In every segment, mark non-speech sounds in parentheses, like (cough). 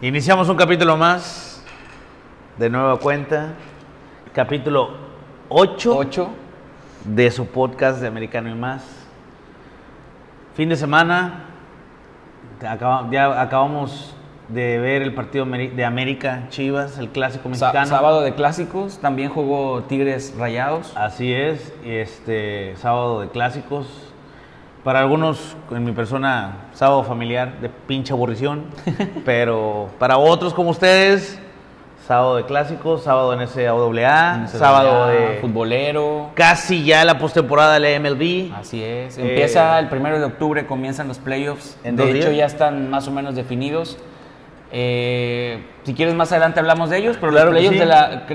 Iniciamos un capítulo más, de nueva cuenta, capítulo 8, 8. de su podcast de Americano y más. Fin de semana, acaba- ya acabamos de ver el partido de América Chivas, el clásico mexicano. sábado de clásicos, también jugó Tigres Rayados. Así es, este sábado de clásicos. Para algunos, en mi persona, sábado familiar de pinche aburrición, (laughs) pero para otros como ustedes, sábado de clásicos, sábado en NCAA, sábado de futbolero. casi ya la postemporada de la MLB. Así es. Eh, Empieza el primero de octubre, comienzan los playoffs. ¿En de hecho, días? ya están más o menos definidos. Eh, si quieres más adelante hablamos de ellos, pero Claro los playoffs sí. de la,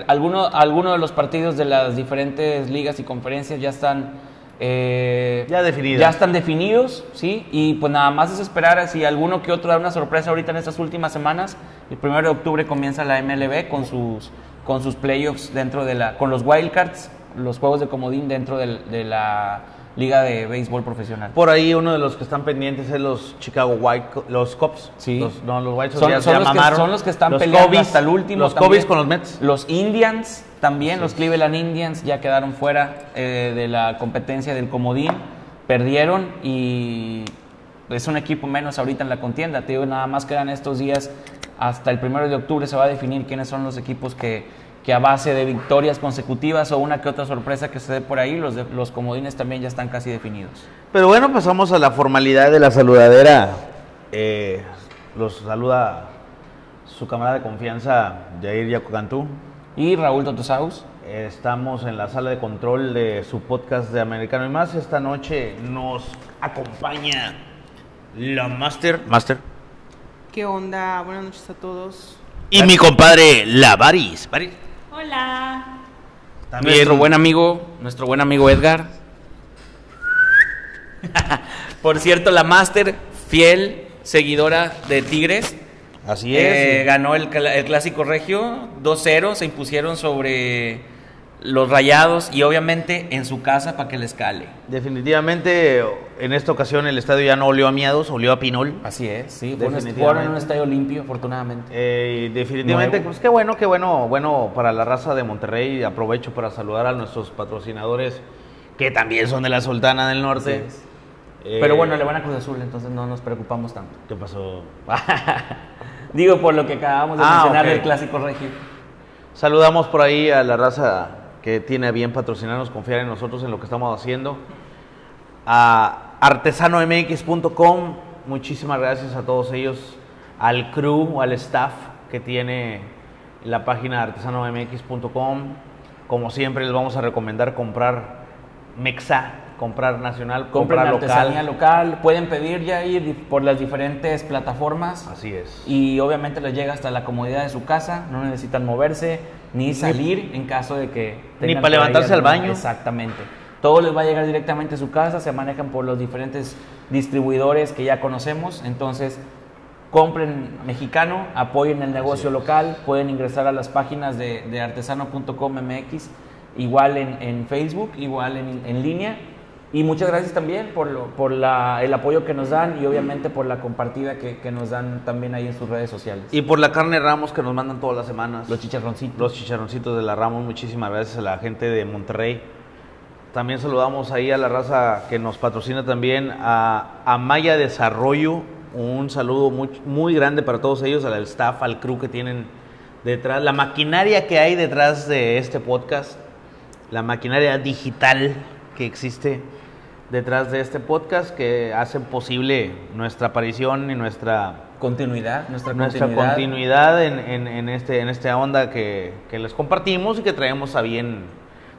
alguno de los partidos de las diferentes ligas y conferencias ya están eh, Ya definidos. Ya están definidos, sí. Y pues nada más es esperar a si alguno que otro da una sorpresa ahorita en estas últimas semanas. El primero de octubre comienza la MLB con sus con sus playoffs dentro de la con los wildcards, los juegos de comodín dentro del- de la liga de béisbol profesional. Por ahí uno de los que están pendientes es los Chicago White, los Cubs. Sí. Los, no, los White Sox Son, ya, son ya los que, son los que están Los peleando Cubbies- hasta el último. Los. Cubbies con los Mets. Los Indians también, los Cleveland Indians ya quedaron fuera eh, de la competencia del comodín, perdieron y es un equipo menos ahorita en la contienda. Te digo, nada más quedan estos días hasta el primero de octubre se va a definir quiénes son los equipos que, que a base de victorias consecutivas o una que otra sorpresa que se dé por ahí, los, de- los comodines también ya están casi definidos. Pero bueno, pasamos a la formalidad de la saludadera. Eh, los saluda su camarada de confianza, Jair Yacocantú. Y Raúl Totosaus. Estamos en la sala de control de su podcast de Americano y más. Esta noche nos acompaña la Master. Master. ¿Qué onda? Buenas noches a todos. Y mi compadre, la Baris. Baris. Hola. También Nuestro buen amigo, nuestro buen amigo Edgar. (laughs) Por cierto, la Master, fiel seguidora de Tigres, Así eh, es. ganó el, clásico regio 2-0, se impusieron sobre los Rayados y obviamente en su casa para que les cale. Definitivamente, en esta ocasión el estadio ya no olió a miados, olió a pinol. Así es, sí, jugaron en un estadio limpio, afortunadamente. Eh, definitivamente, Nuevo. pues qué bueno, qué bueno, bueno para la raza de Monterrey. Aprovecho para saludar a nuestros patrocinadores que también son de la Sultana del Norte. Así es. Eh, Pero bueno, le van a Cruz Azul, entonces no nos preocupamos tanto. ¿Qué pasó? (laughs) Digo, por lo que acabamos de Ah, mencionar ok. del clásico regio. Saludamos por ahí a la raza que tiene a bien patrocinarnos, confiar en nosotros, en lo que estamos haciendo. A artesanomx.com, muchísimas gracias a todos ellos, al crew, al staff que tiene la página artesanomx.com. Como siempre, les vamos a recomendar comprar Mexa, comprar nacional, Compren comprar artesanía local. local, pueden pedir ya ir por las diferentes plataformas Así es. y obviamente les llega hasta la comodidad de su casa, no necesitan moverse ni salir en caso de que Ni tengan para por ahí levantarse al baño. Exactamente. Todo les va a llegar directamente a su casa, se manejan por los diferentes distribuidores que ya conocemos, entonces compren mexicano, apoyen el negocio local, pueden ingresar a las páginas de, de artesano.com MX, igual en, en Facebook, igual en, en línea. Y muchas gracias también por, lo- por la- el apoyo que nos dan y obviamente por la compartida que, que nos dan también ahí en sus redes sociales. Y por la carne Ramos que nos mandan todas las semanas. los chicharroncitos. Los chicharroncitos de la Ramos, muchísimas gracias a la gente de Monterrey. También saludamos ahí a la raza que nos patrocina también, a, a Maya Desarrollo. Un saludo muy, muy grande para todos ellos, al staff, al crew que tienen detrás, la maquinaria que hay detrás de este podcast, la maquinaria digital que existe detrás de este podcast que hacen posible nuestra aparición y nuestra Continuidad, nuestra, nuestra continuidad. continuidad en, en- en este, en esta onda que, que les compartimos y que traemos a bien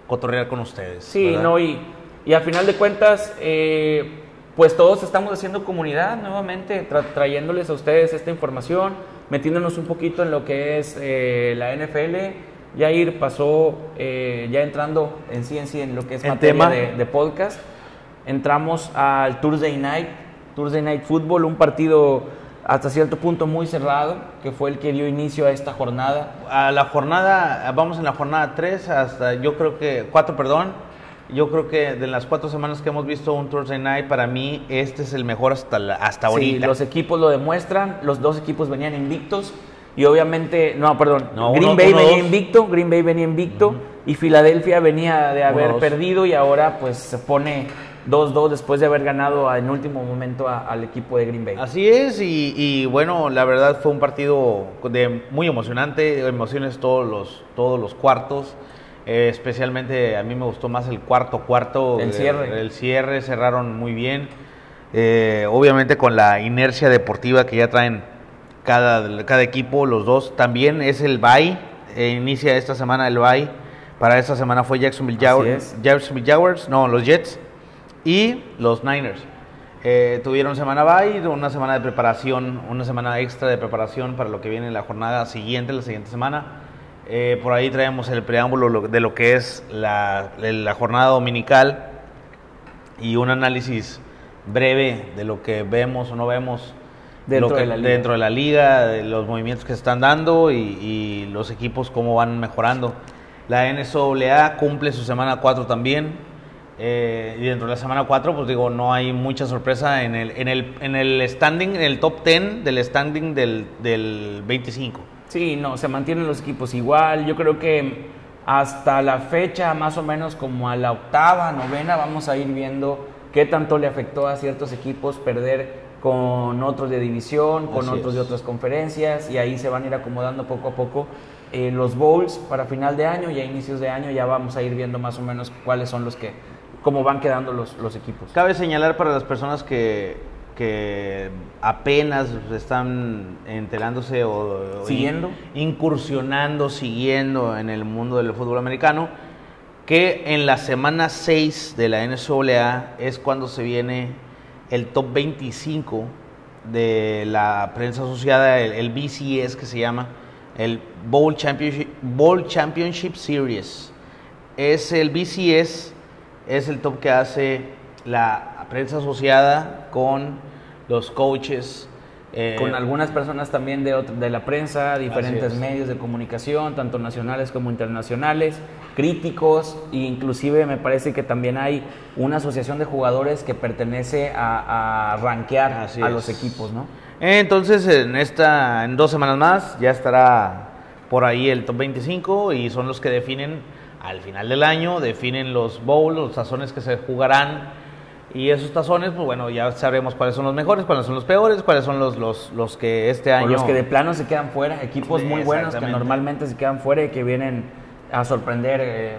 cotorrear con ustedes. Sí, ¿verdad? no, y, y a final de cuentas, eh, pues todos estamos haciendo comunidad nuevamente, tra- trayéndoles a ustedes esta información, metiéndonos un poquito en lo que es eh, la NFL. Yair pasó eh, ya entrando en sí en sí en lo que es En materia tema. de, de podcast. Entramos al Thursday Night, Thursday Night Football, un partido hasta cierto punto muy cerrado, que fue el que dio inicio a esta jornada. A la jornada, vamos en la jornada 3 hasta yo creo que 4, perdón. Yo creo que de las cuatro semanas que hemos visto un Thursday Night, para mí este es el mejor hasta, la- hasta Sí, ahorita. los equipos lo demuestran, los dos equipos venían invictos y obviamente, no, perdón, No, Green uno- Bay uno, venía dos. invicto, Green Bay venía invicto y Filadelfia venía de haber Uno, perdido y ahora pues se pone 2-2 después de haber ganado en último momento a- al equipo de Green Bay. Así es, y, y bueno, la verdad fue un partido de, muy emocionante, emociones todos los, todos los cuartos. eh, especialmente a mí me gustó más el cuarto cuarto. El cierre. El, cierre, cerraron muy bien. Eh, obviamente con la inercia deportiva que ya traen cada, cada equipo, los dos. También es el bye, eh, inicia esta semana el bye. Para esta semana fue Jacksonville Jaguars. Jacksonville Jaguars, no, los Jets y los Niners. Eh, tuvieron semana bye, una semana de preparación, una semana extra de preparación para lo que viene en la jornada siguiente, la siguiente semana. Eh, por ahí traemos el preámbulo lo- de lo que es la, la jornada dominical y un análisis breve de lo que vemos o no vemos Dentro lo que- de la liga. dentro de la liga, de los movimientos que se están dando y, y los equipos cómo van mejorando. La NSAA cumple su semana 4 también. Eh, y dentro de la semana 4, pues digo, no hay mucha sorpresa en el, en el, en el standing, en el top 10 del standing del, del 25. Sí, no, se mantienen los equipos igual. Yo creo que hasta la fecha, más o menos como a la octava, novena, vamos a ir viendo qué tanto le afectó a ciertos equipos perder con otros de división, con Así otros es. de otras conferencias, y ahí se van a ir acomodando poco a poco eh, los bowls para final de año y a inicios de año ya vamos a ir viendo más o menos cuáles son los que, cómo van quedando los, los equipos. Cabe señalar para las personas que, que apenas están enterándose o, Siguiendo. in- incursionando, siguiendo en el mundo del fútbol americano, que en la semana 6 de la NCAA es cuando se viene el top 25 de la prensa asociada, el, el BCS que se llama, el Bowl Championship, Bowl Championship Series. Es el BCS, es el top que hace la prensa asociada con los coaches. eh, con algunas personas también de, de la prensa, diferentes es. medios de comunicación, tanto nacionales como internacionales, críticos, e inclusive me parece que también hay una asociación de jugadores que pertenece a, a rankear Así a es. los equipos, ¿no? Entonces, en esta, en dos semanas más, ya estará por ahí el top 25 y son los que definen al final del año, definen los bowls, los tazones que se jugarán. Y esos tazones, pues bueno, ya sabremos cuáles son los mejores, cuáles son los peores, cuáles son los, los, los que este O año... los que de plano se quedan fuera, equipos muy buenos que normalmente se quedan fuera y que vienen a sorprender eh,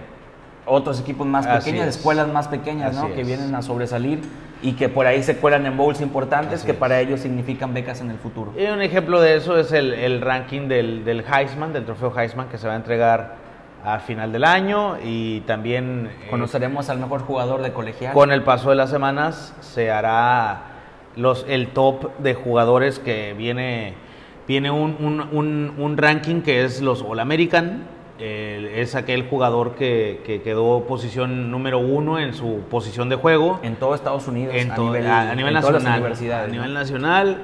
otros equipos más pequeños, es. escuelas más pequeñas, ¿no? Así Que es. vienen a sobresalir y que por ahí se cuelan en bowls importantes Así que es. para ellos significan becas en el futuro. Y un ejemplo de eso es el, el ranking del, del Heisman, del trofeo Heisman, que se va a entregar a final del año y también... eh, Conoceremos al mejor jugador de colegial. Con el paso de las semanas se hará los, el top de jugadores que viene, viene un, un- un- un ranking que es los All American. eh, es aquel jugador que, que quedó posición número uno en su posición de juego. en todo Estados Unidos, En a, nivel, a- a nivel en todas las nacional. universidades. A ¿no? nivel nacional.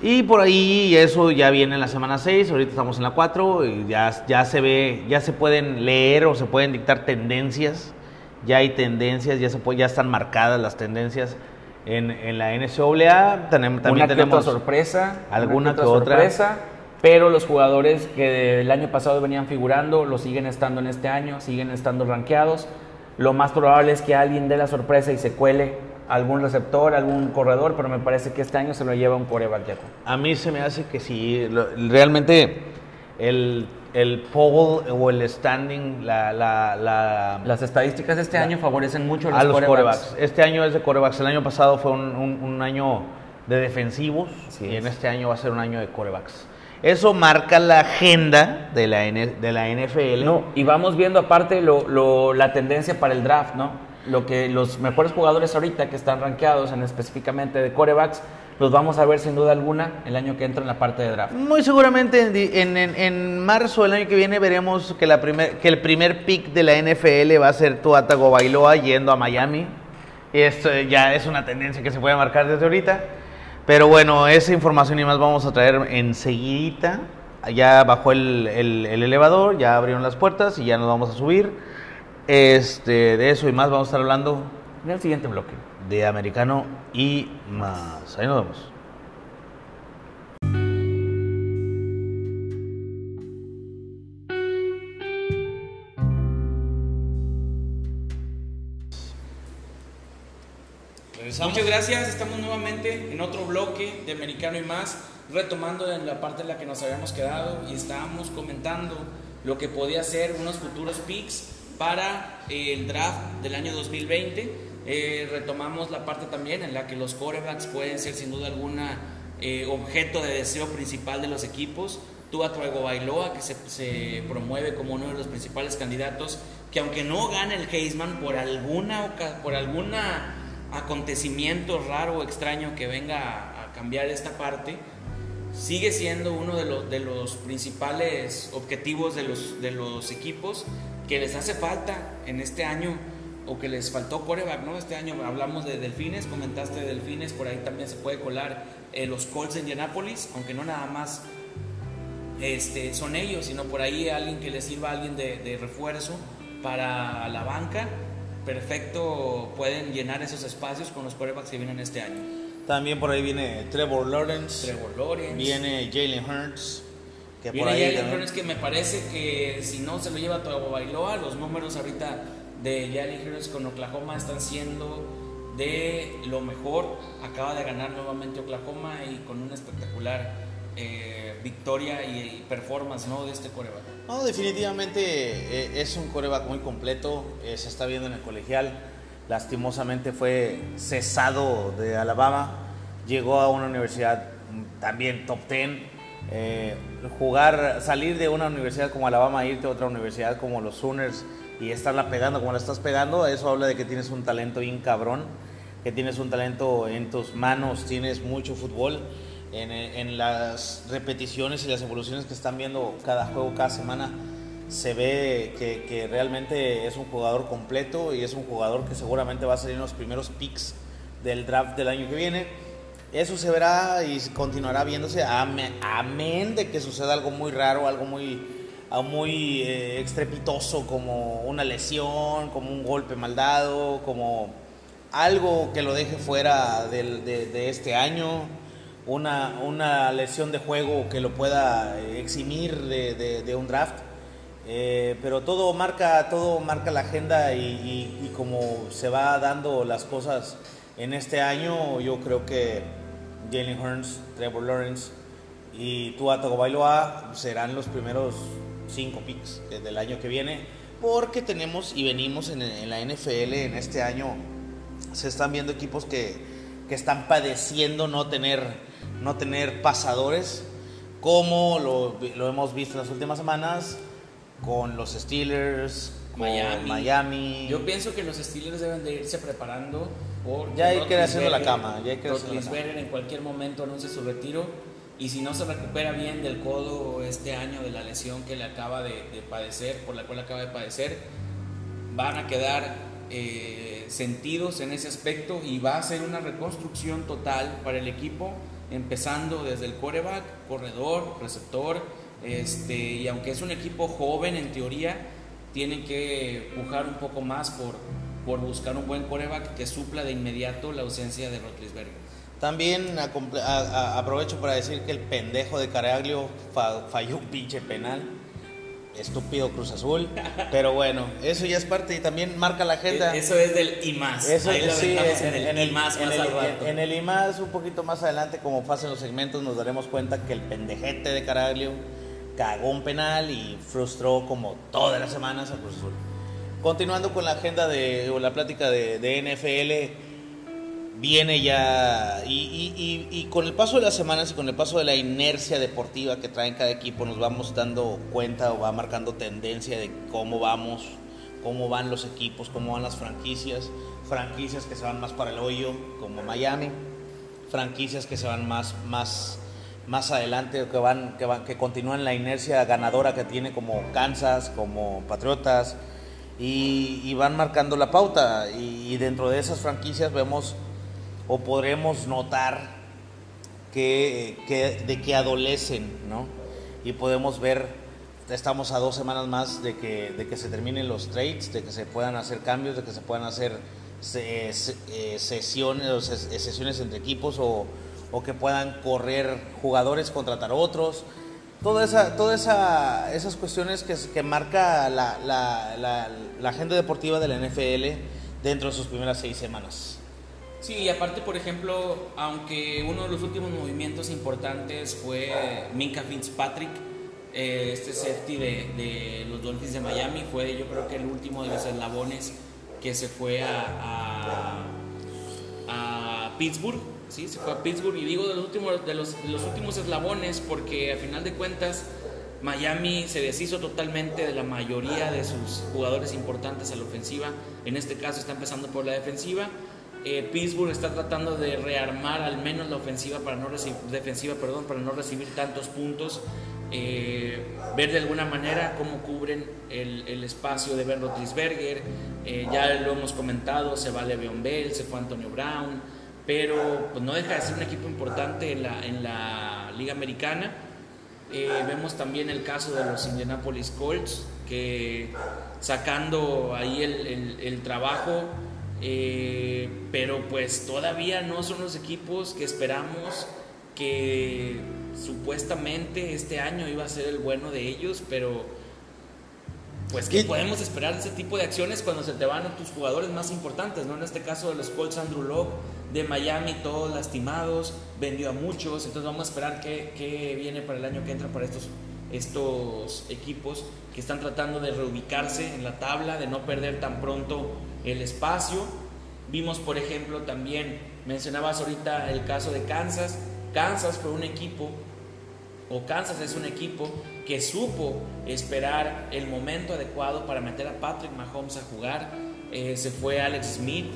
Y por ahí eso ya viene en la semana 6, ahorita estamos en la 4, y ya, ya se ve, ya se pueden leer o se pueden dictar tendencias, ya hay tendencias, ya se puede, ya están marcadas las tendencias en, en la NCAA, Tenem- también una tenemos otra sorpresa, alguna una que otra. sorpresa, pero los jugadores que el año pasado venían figurando, lo siguen estando en este año, siguen estando rankeados. Lo más probable es que alguien dé la sorpresa y se cuele algún receptor, algún corredor, pero me parece que este año se lo lleva un coreback ya. A mí se me hace que sí, lo- realmente el, el poll o el standing, la, la, la- Las estadísticas de este año favorecen mucho a los, a los quarterbacks. corebacks. Este año es de corebacks. El año pasado fue un, un- un año de defensivos Así y es. en este año va a ser un año de corebacks. Eso marca la agenda de la, de la NFL. No, y vamos viendo aparte lo, lo- la tendencia para el draft, ¿no? Lo que los mejores jugadores ahorita que están rankeados en específicamente de corebacks, los vamos a ver sin duda alguna el año que entra en la parte de draft. Muy seguramente en, en- en- marzo del año que viene veremos que, la primer, que el primer pick de la NFL va a ser Tua Tagovailoa yendo a Miami. Esto ya es una tendencia que se puede marcar desde ahorita. Pero bueno, esa información y más vamos a traer enseguidita. Ya bajó el, el- el elevador, ya abrieron las puertas y ya nos vamos a subir. Este, de eso y más vamos a estar hablando En el siguiente bloque. de americano y más. Ahí nos vemos. Muchas gracias, estamos nuevamente en otro bloque de Americano y más, retomando en la parte en la que nos habíamos quedado y estábamos comentando lo que podía ser unos futuros picks para el draft del año 2020. Eh, retomamos la parte también en la que los quarterbacks pueden ser sin duda alguna eh, objeto de deseo principal de los equipos. Tua Bailoa, que se, se promueve como uno de los principales candidatos, que aunque no gane el Heisman por alguna, por alguna acontecimiento raro o extraño que venga a, a cambiar esta parte, sigue siendo uno de los, de los principales objetivos de los, de los equipos que les hace falta en este año o que les faltó coreback, ¿no? Este año hablamos de Delfines, comentaste de Delfines, por ahí también se puede colar eh, los Colts de Indianapolis, aunque no nada más este, son ellos, sino por ahí alguien que les sirva alguien de, de refuerzo para la banca. Perfecto, pueden llenar esos espacios con los quarterbacks que vienen este año. También por ahí viene Trevor Lawrence. Trevor Lawrence. Viene Jalen Hurts. Que Viene por ahí Hurts que me parece que si no se lo lleva todo Bailoa, los números ahorita de Jalen Hurts con Oklahoma están siendo de lo mejor. Acaba de ganar nuevamente Oklahoma y con una espectacular eh, victoria y, y performance ¿no? de este coreback. No, definitivamente eh, es un coreback muy completo. eh, se está viendo en el colegial. Lastimosamente fue cesado de Alabama. Llegó a una universidad mm, también top 10. Eh, jugar, salir de una universidad como Alabama irte a otra universidad como los Sooners y estarla pegando como la estás pegando, eso habla de que tienes un talento bien cabrón, que tienes un talento en tus manos, tienes mucho fútbol. En, en las repeticiones y las evoluciones que están viendo cada juego, cada semana, se ve que, que realmente es un jugador completo y es un jugador que seguramente va a salir en los primeros picks del draft del año que viene. Eso se verá y continuará viéndose, amén, de que suceda algo muy raro, algo muy, muy eh, estrepitoso, como una lesión, como un golpe mal dado, como algo que lo deje fuera del- de, de este año, una, una lesión de juego que lo pueda eh, eximir de, de- de un draft. Eh, pero todo marca, todo marca la agenda y, y- y como se va dando las cosas en este año, yo creo que Jalen Hurts, Trevor Lawrence y Tua Tagovailoa serán los primeros cinco picks del año que viene, porque tenemos y venimos en, en la NFL en este año se están viendo equipos que, que están padeciendo no tener, no tener pasadores, como lo, lo hemos visto en las últimas semanas con los Steelers, con Miami. Miami. Yo pienso que los Steelers deben de irse preparando por Ya hay que ir haciendo la cama, ya hay que en cualquier momento anuncia su retiro. Y si no se recupera bien del codo este año de la lesión que le acaba de, de padecer, por la cual acaba de padecer, van a quedar eh, sentidos en ese aspecto y va a ser una reconstrucción total para el equipo, empezando desde el coreback, corredor, receptor, este, y aunque es un equipo joven en teoría, tienen que pujar un poco más por, por buscar un buen coreback que supla de inmediato la ausencia de Rotlisberger. También a a- aprovecho para decir que el pendejo de Caraglio fa- falló un pinche penal. Estúpido Cruz Azul. (laughs) Pero bueno, eso ya es parte y también marca la agenda. Eso es del y más. Eso Ahí lo sí, en, en, en el y más, en más el, al rato. en- en el y más, un poquito más adelante, como pasen los segmentos, nos daremos cuenta que el pendejete de Caraglio cagó un penal y frustró como todas las semanas a Cruz Azul. Continuando con la agenda de, o la plática de, NFL, viene ya, y, y- y- con el paso de las semanas y con el paso de la inercia deportiva que traen cada equipo, nos vamos dando cuenta o va marcando tendencia de cómo vamos, cómo van los equipos, cómo van las franquicias, franquicias que se van más para el hoyo, como Miami, franquicias que se van más, más, más adelante, que van, que van, que continúan la inercia ganadora que tiene como Kansas, como Patriotas, y, van marcando la pauta. Y, dentro de esas franquicias vemos o podremos notar que, que- de que adolecen, ¿no? Y podemos ver estamos a dos semanas más de que, de que se terminen los trades, de que se puedan hacer cambios, de que se puedan hacer eh, sesiones, eh, sesiones entre equipos o, o que puedan correr jugadores, contratar otros. Toda esa, toda esa, esas cuestiones que, marca la, la, agenda deportiva de la NFL dentro de sus primeras seis semanas. Sí, y aparte, por ejemplo, aunque uno de los últimos movimientos importantes fue Minka Fitzpatrick, eh, este safety de, de los Dolphins de Miami, fue yo creo que el último de los eslabones que se fue a Pittsburgh, ¿sí? se fue a Pittsburgh, y digo de los, últimos, de, los, los últimos eslabones porque a final de cuentas Miami se deshizo totalmente de la mayoría de sus jugadores importantes a la ofensiva, en este caso está empezando por la defensiva. Eh, Pittsburgh está tratando de rearmar al menos la ofensiva para no recibir, defensiva, perdón, para no recibir tantos puntos. Eh, ver de alguna manera cómo cubren el, el espacio de Ben Roethlisberger. Eh, ya lo hemos comentado, se va Le'Veon Bell, se fue Antonio Brown, pero pues, no deja de ser un equipo importante en la, en la Liga Americana. Eh, vemos también el caso de los Indianapolis Colts, que sacando ahí el, el- trabajo, eh, pero pues todavía no son los equipos que esperamos que supuestamente este año iba a ser el bueno de ellos, pero pues que podemos esperar de ese tipo de acciones cuando se te van a tus jugadores más importantes, ¿no? En este caso de los Colts, Andrew Locke, de Miami, todos lastimados, vendió a muchos, entonces vamos a esperar qué, qué viene para el año que entra para estos, estos equipos que están tratando de reubicarse en la tabla, de no perder tan pronto el espacio. Vimos, por ejemplo, también, mencionabas ahorita el caso de Kansas. Kansas fue un equipo o Kansas es un equipo que supo esperar el momento adecuado para meter a Patrick Mahomes a jugar. Eh, se fue Alex Smith,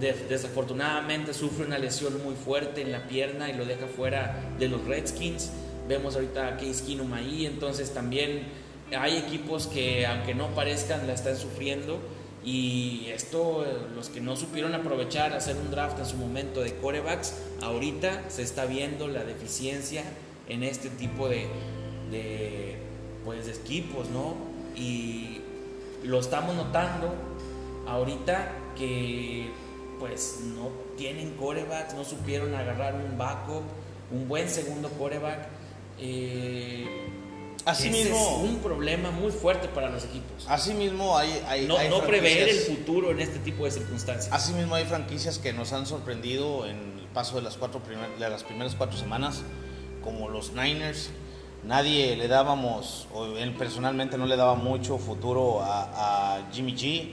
De- desafortunadamente sufre una lesión muy fuerte en la pierna y lo deja fuera de los Redskins. Vemos ahorita a Case Keenum ahí, entonces también hay equipos que aunque no parezcan la están sufriendo y esto, los que no supieron aprovechar, hacer un draft en su momento de corebacks, ahorita se está viendo la deficiencia en este tipo de, de, pues, de equipos, ¿no? Y lo estamos notando ahorita que pues no tienen corebacks, no supieron agarrar un backup, un buen segundo coreback. Eh, ese Asimismo- es un problema muy fuerte para los equipos. Asimismo, hay, hay, No, hay no prever el futuro en este tipo de circunstancias. Asimismo, hay franquicias que nos han sorprendido en el paso de las, cuatro primer- de las primeras cuatro semanas, como los Niners. Nadie le dábamos, o él personalmente no le daba mucho futuro a, a Jimmy G,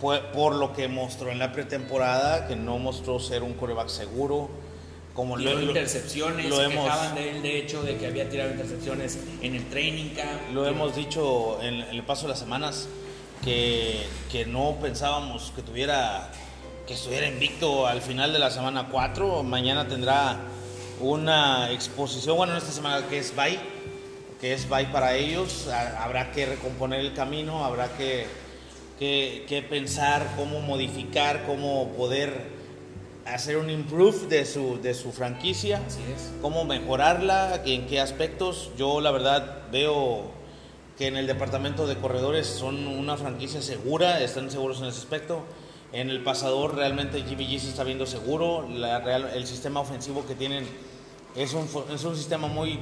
por, por lo que mostró en la pretemporada, que no mostró ser un coreback seguro. Como Tiró lo- intercepciones, lo hemos- quejaban de él, de hecho, de que había tirado intercepciones en el training camp. Lo hemos dicho en, en el paso de las semanas que, que no pensábamos que tuviera que estuviera invicto al final de la semana 4. Mañana tendrá una exposición, bueno, en esta semana que es bye, que es bye para ellos. Ha- Habrá que recomponer el camino, habrá que, que, que pensar cómo modificar, cómo poder hacer un improve de su, de su franquicia Así es. cómo mejorarla, en qué aspectos. Yo la verdad veo que en el departamento de corredores son una franquicia segura, están seguros en ese aspecto. En el pasador realmente Jimmy G se está viendo seguro. La el sistema ofensivo que tienen es un, es un sistema muy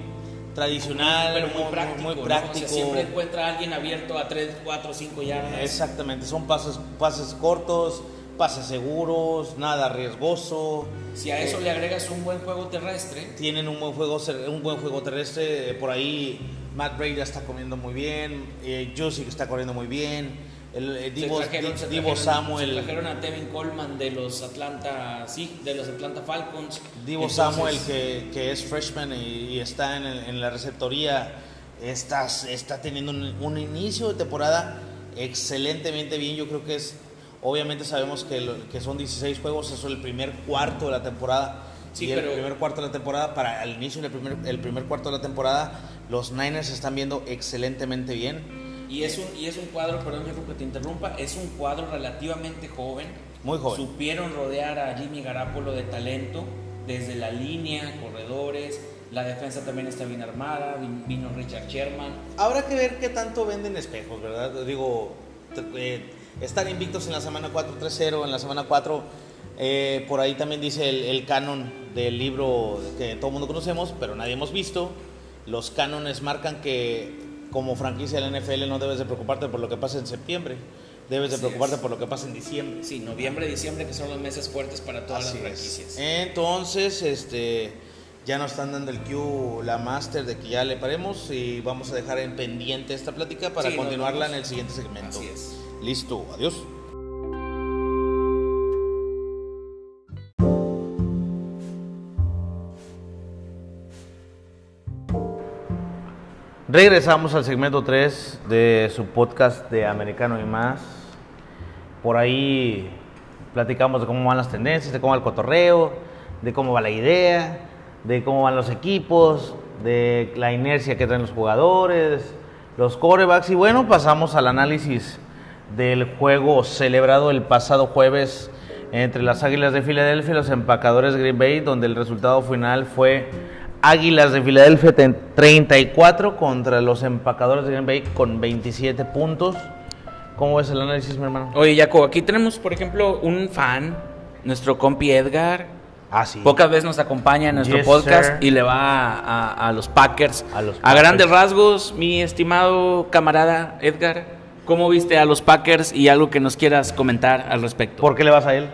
tradicional, Pero muy práctico. muy ¿no? O sea, práctico. siempre encuentra a alguien abierto a 3, 4, 5 yardas. Exactamente, son pases, pases cortos, pases seguros, nada riesgoso. Si a eso Eh, le agregas un buen juego terrestre, tienen un buen juego un buen juego terrestre eh, por ahí Matt Brady está comiendo muy bien eh, Jusic está corriendo muy bien el eh, Divo, se trajeron, se Divo trajeron- Samuel. se trajeron a Tevin Coleman de los Atlanta, sí, de los Atlanta Falcons. Divo Entonces, Samuel que, que es freshman y, y está en, el- en la receptoría está, está teniendo un, un inicio de temporada excelentemente bien. Yo creo que es obviamente sabemos que, lo- que son 16 juegos eso es el primer cuarto de la temporada. Sí, y el pero- primer cuarto de la temporada para el inicio del primer, el primer cuarto de la temporada los Niners están viendo excelentemente bien Y es, un, y es un cuadro, perdón Jeff, que te interrumpa, es un cuadro relativamente joven. Muy joven. Supieron rodear a Jimmy Garapolo de talento, desde la línea, corredores, La defensa también está bien armada. vin- Vino Richard Sherman. Habrá que ver qué tanto venden espejos, ¿verdad? Digo, eh, están invictos en la semana 4 3-0, en la semana 4. eh, por ahí también dice el, el canon del libro que todo el mundo conocemos, pero nadie hemos visto. Los cánones marcan que como franquicia de la NFL no debes de preocuparte por lo que pasa en septiembre, debes de Así preocuparte es. por lo que pasa en diciembre. Sí, noviembre, diciembre, que son los meses fuertes para todas Así las es. franquicias. Entonces, este, ya nos están dando el cue, la master de que ya le paremos y vamos a dejar en pendiente esta plática para Sí, continuarla en el siguiente segmento. Así es. Listo, adiós. Regresamos al segmento 3 de su podcast de Americano y más. Por ahí platicamos de cómo van las tendencias, de cómo va el cotorreo, de cómo va la idea, de cómo van los equipos, de la inercia que traen los jugadores, los corebacks y bueno, pasamos al análisis del juego celebrado el pasado jueves entre las Águilas de Filadelfia y los empacadores Green Bay, donde el resultado final fue Águilas de Filadelfia ten- 34 contra los empacadores de Green Bay con 27 puntos. ¿Cómo ves el análisis, mi hermano? Oye, Jaco, aquí tenemos, por ejemplo, un fan, nuestro compi Edgar. Ah, sí. Pocas veces nos acompaña en nuestro Yes, podcast sir. y le va a, a los Packers. A los A Packers. grandes rasgos, mi estimado camarada Edgar, ¿cómo viste a los Packers y algo que nos quieras comentar al respecto? ¿Por qué le vas a él?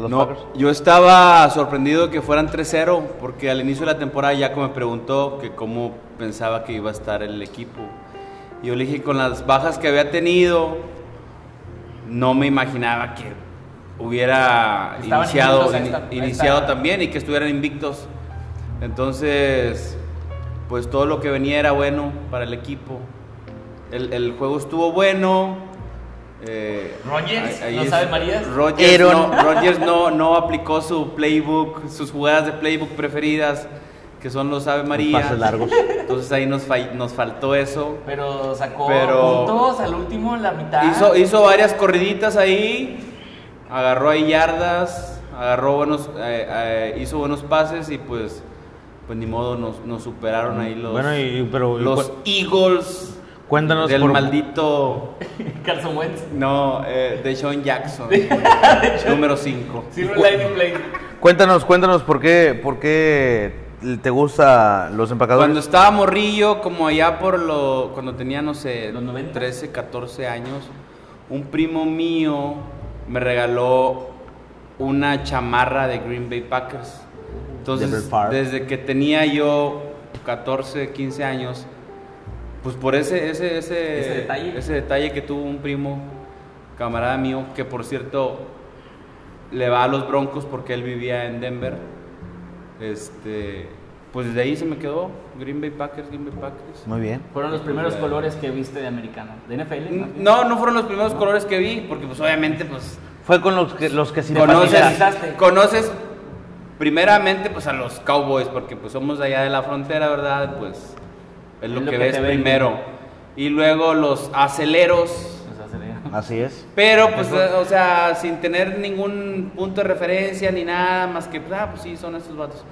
¿A los No, Packers? yo estaba sorprendido que fueran 3-0 porque al inicio de la temporada Jaco me preguntó que cómo pensaba que iba a estar el equipo. Yo le dije con las bajas que había tenido, no me imaginaba que hubiera Estaban iniciado, esta- a iniciado esta- también y que estuvieran invictos. Entonces, pues todo lo que venía era bueno para el equipo. El, el juego estuvo bueno. Eh, ahí ¿No es- sabe Marías? Rodgers, Aaron. no, no, no aplicó su playbook, sus jugadas de playbook preferidas, que son los Ave María. pases largos. Entonces ahí nos, nos faltó eso. Pero sacó Pero- puntos al último en la mitad. Hizo, hizo varias corriditas ahí, agarró ahí yardas, agarró buenos, eh, eh, hizo buenos pases y pues, pues ni modo, nos, nos superaron ahí los, Bueno, y- pero- los Eagles Cuéntanos del por- maldito, (laughs) Carson Wentz. no, eh, de Sean Jackson, (laughs) número 5. Sirve el line play. Cuéntanos, cuéntanos por qué, por qué te gusta los empacadores. Cuando estaba morrillo, como allá por lo. Cuando tenía, no sé, ¿Los 90? 13, 14 años, un primo mío me regaló una chamarra de Green Bay Packers. Entonces, desde que tenía yo 14, 15 años, pues por ese, ese, ese, Ese detalle. ese detalle que tuvo un primo, camarada mío, que por cierto le va a los Broncos porque él vivía en Denver. Este, pues desde ahí se me quedó Green Bay Packers, Green Bay Packers. Muy bien. Fueron los primeros colores que viste de americano. ¿De NFL? No, no fueron los primeros colores que vi, porque pues obviamente pues Fue con los que, los que conoces, conoces primeramente pues a los Cowboys, porque pues somos de allá de la frontera, ¿verdad? Pues es lo, que, ves primero. Y luego los aceleros, sea, sería- Así es. pero pues o sea, sin tener ningún punto de referencia ni nada, más que pues, ah, pues sí, son estos vatos.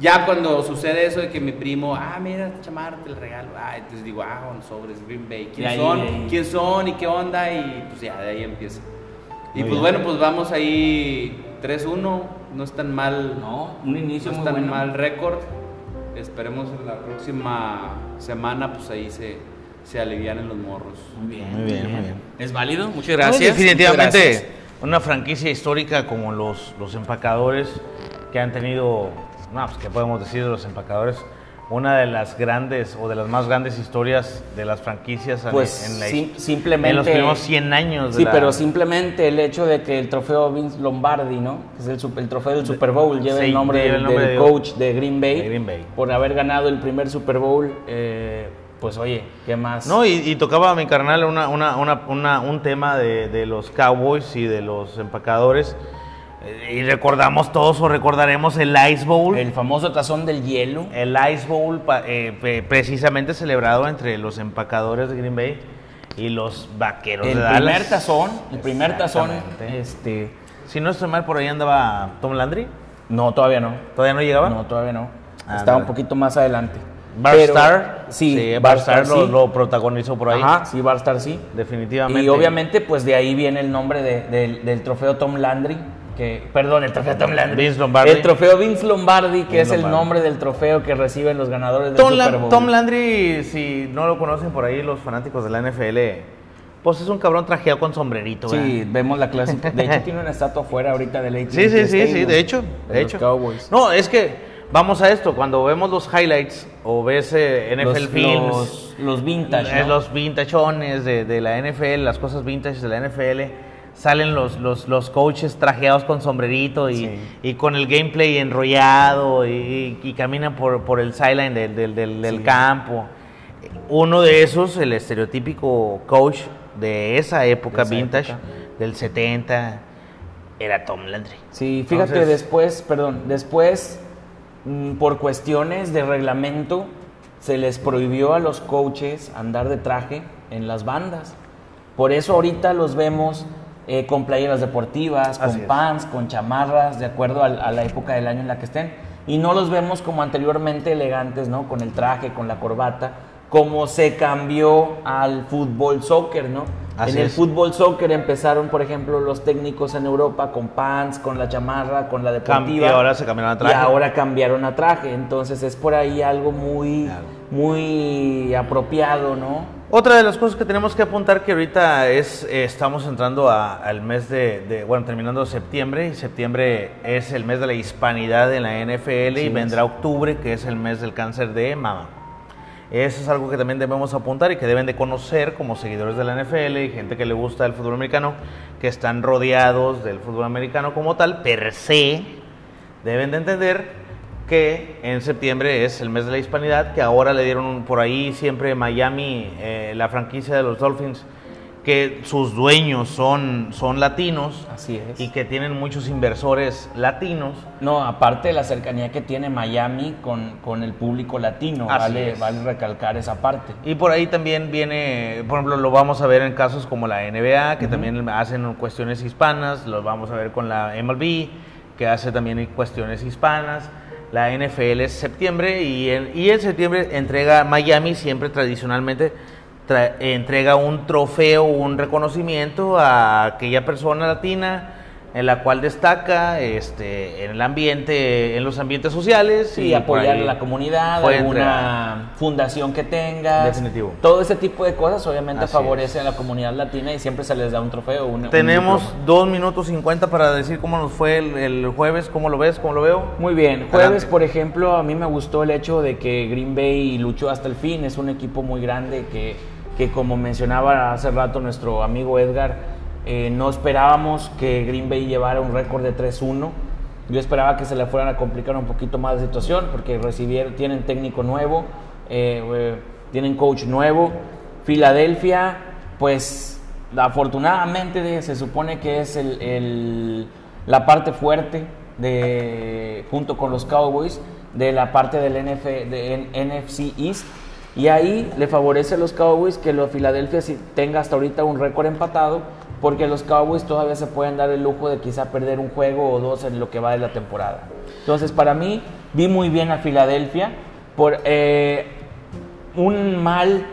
Ya cuando sucede eso de que mi primo, ah, mira, esta chamarra te la regalo, ah, entonces digo, ah, bueno, sobres Green Bay, ¿quién ahí, son? ahí. ¿Quién son? ¿Y qué onda? Y pues ya, de ahí empieza. Y Muy pues bien. bueno, pues vamos ahí 3-1, no es tan mal, No, un inicio no es muy tan bueno. mal récord. Esperemos en la próxima semana, pues ahí se, se alivianen los morros. Muy bien, Muy bien, muy bien. Es válido, muchas No, gracias. muchas definitivamente gracias. una franquicia histórica como los, los empacadores que han tenido, no, pues qué podemos decir de los empacadores, una de las grandes o de las más grandes historias de las franquicias en- Pues en, la, sim- simplemente. en los primeros 100 años. de Sí, la- pero simplemente el hecho de que el trofeo Vince Lombardi, ¿no? Que es el, el trofeo del Super Bowl, lleva Sí, el nombre del, el nombre del de- coach de Green Bay. de Green Bay. Por haber ganado el primer Super Bowl, eh, pues oye, ¿qué más? No, y, y tocaba a mi carnal una, una, una, una- un tema de, de los Cowboys y de los empacadores. Y recordamos todos o recordaremos el Ice Bowl. el famoso tazón del hielo. El Ice Bowl, eh, precisamente celebrado entre los empacadores de Green Bay y los vaqueros El de Dallas. primer tazón, el primer tazón, este, Si no estoy mal, por ahí andaba Tom Landry. no, todavía no. ¿Todavía no llegaba? No, todavía no. Estaba Ándale. un poquito más adelante. Barstar. Pero- sí, Barstar lo, sí. lo protagonizó por ahí. Ajá, sí, Barstar sí. Definitivamente. Y obviamente, pues de ahí viene el nombre de- del- del trofeo Tom Landry. Que, perdón, el trofeo Tom Landry. Vince Lombardi. El trofeo Vince Lombardi, que Vince es el Lombardi. nombre del trofeo que reciben los ganadores del Tom, Super Bowl. Tom Landry, si no lo conocen por ahí los fanáticos de la NFL, pues es un cabrón trajeado con sombrerito. Sí, ¿verdad? vemos la clásica. (laughs) De hecho, tiene una estatua afuera ahorita del AT&T Sí, sí, sí, sí, de hecho, de, los hecho. Cowboys. No, es que vamos a esto, cuando vemos los highlights o ves eh, NFL los, Films, los, los vintage, eh, ¿no? los vintachones de, de la NFL, las cosas vintage de la NFL, salen los, los, los coaches trajeados con sombrerito y, Sí. y con el gameplay enrollado y, y caminan por, por el sideline del, del, del- del Sí. campo. Uno de esos, el estereotípico coach de esa época De esa vintage, época. del 70, era Tom Landry. Sí, fíjate, Entonces- después, perdón, después, mm, por cuestiones de reglamento, se les prohibió a los coaches andar de traje en las bandas. Por eso ahorita los vemos eh, con playeras deportivas, Así con es. pants, con chamarras, de acuerdo a, la época del año en la que estén. Y no los vemos como anteriormente elegantes, ¿no? Con el traje, con la corbata, como se cambió al fútbol soccer, ¿no? Así en el es. fútbol soccer empezaron, por ejemplo, los técnicos en Europa con pants, con la chamarra, con la deportiva. y ahora se cambiaron a traje. Y ahora cambiaron a traje. Entonces es por ahí algo muy, Claro. muy apropiado, ¿no? Otra de las cosas que tenemos que apuntar que ahorita es, eh, estamos entrando a- al mes de, de- bueno, terminando septiembre, y septiembre es el mes de la hispanidad en la NFL Así y es. vendrá octubre, que es el mes del cáncer de mama. Eso es algo que también debemos apuntar y que deben de conocer como seguidores de la NFL y gente que le gusta el fútbol americano, que están rodeados del fútbol americano como tal, per se, deben de entender que en septiembre es el mes de la hispanidad, que ahora le dieron un- por ahí siempre Miami, eh, la franquicia de los Dolphins, que sus dueños son, son latinos Así es. y que tienen muchos inversores latinos. No, aparte de la cercanía que tiene Miami con, con el público latino, vale, vale recalcar esa parte. Y por ahí también viene, por ejemplo, lo vamos a ver en casos como la NBA, que también hacen cuestiones hispanas, lo vamos a ver con la MLB, que hace también cuestiones hispanas. La NFL es septiembre y en, y en septiembre entrega Miami siempre tradicionalmente tra- entrega un trofeo, un reconocimiento a aquella persona latina en la cual destaca este, en el ambiente, en los ambientes sociales Sí, por apoyar a la comunidad, alguna fundación que tengas. Definitivo. Todo ese tipo de cosas obviamente Así favorece a la comunidad latina y siempre se les da un trofeo. un- Tenemos dos minutos 50 para decir cómo nos fue el, el jueves, cómo lo ves, cómo lo veo. Muy bien. Jueves, Adelante. por ejemplo, a mí me gustó el hecho de que Green Bay luchó hasta el fin. Es un equipo muy grande que, que como mencionaba hace rato nuestro amigo Edgar, eh, no esperábamos que Green Bay llevara un récord de 3-1. Yo esperaba que se le fueran a complicar un poquito más la situación porque recibieron, tienen técnico nuevo, eh, eh, tienen coach nuevo. Filadelfia, pues afortunadamente se supone que es el- el- la parte fuerte de, junto con los Cowboys de la parte del NF, de NFC East. Y ahí le favorece a los Cowboys que los Filadelfia tenga hasta ahorita un récord empatado, porque los Cowboys todavía se pueden dar el lujo de quizá perder un juego o dos en lo que va de la temporada. Entonces, para mí, vi muy bien a Filadelfia por eh, un mal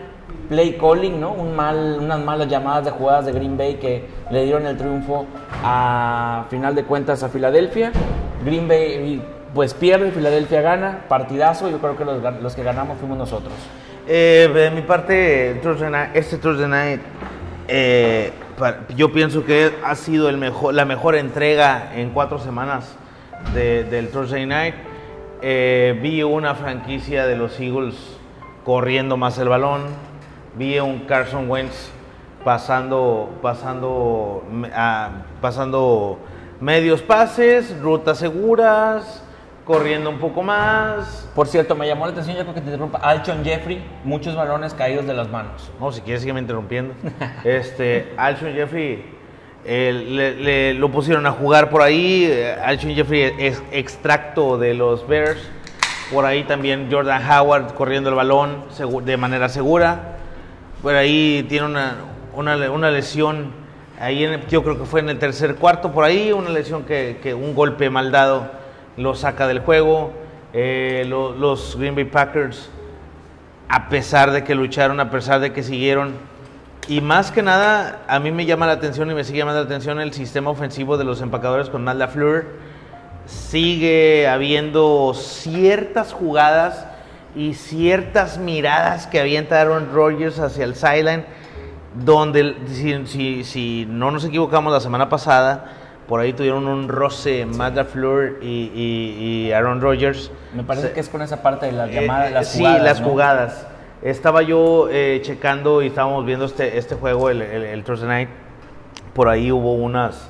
play calling, ¿no? Un mal, unas malas llamadas de jugadas de Green Bay que le dieron el triunfo a final de cuentas a Filadelfia. Green Bay pues pierde, Filadelfia gana, partidazo, yo creo que los, los que ganamos fuimos nosotros. Eh, de mi parte, Thursday night- este Thursday Night, eh, yo pienso que ha sido la mejor entrega en cuatro semanas de- del Thursday Night. Eh, vi una franquicia de los Eagles corriendo más el balón. Vi un Carson Wentz pasando, pasando, ah, pasando medios pases, rutas seguras, corriendo un poco más. Por cierto, me llamó la atención, ya creo que te interrumpa, Alshon Jeffrey, muchos balones caídos de las manos. No, si quieres sígueme interrumpiendo. (laughs) Este, Alshon Jeffrey eh, le, le- lo pusieron a jugar por ahí. Alshon Jeffrey es extracto de los Bears. Por ahí también Jordan Howard corriendo el balón de manera segura. Por ahí tiene una, una, una lesión. Ahí en el- yo creo que fue en el tercer cuarto por ahí. Una lesión que, que un golpe mal dado lo saca del juego. Eh, lo- los Green Bay Packers, a pesar de que lucharon, a pesar de que siguieron, y más que nada, a mí me llama la atención y me sigue llamando la atención el sistema ofensivo de los empacadores con Matt LaFleur. Sigue habiendo ciertas jugadas y ciertas miradas que avienta Aaron Rodgers hacia el sideline, donde, si, si- si no nos equivocamos, la semana pasada, por ahí tuvieron un roce Matt LaFleur y, y- y Aaron Rodgers. Me parece Se- que es con esa parte de las eh, llamadas, eh, las sí, jugadas. las ¿no? jugadas. Estaba yo eh, checando y estábamos viendo este, este juego, el, el, el Thursday Night. Por ahí hubo unas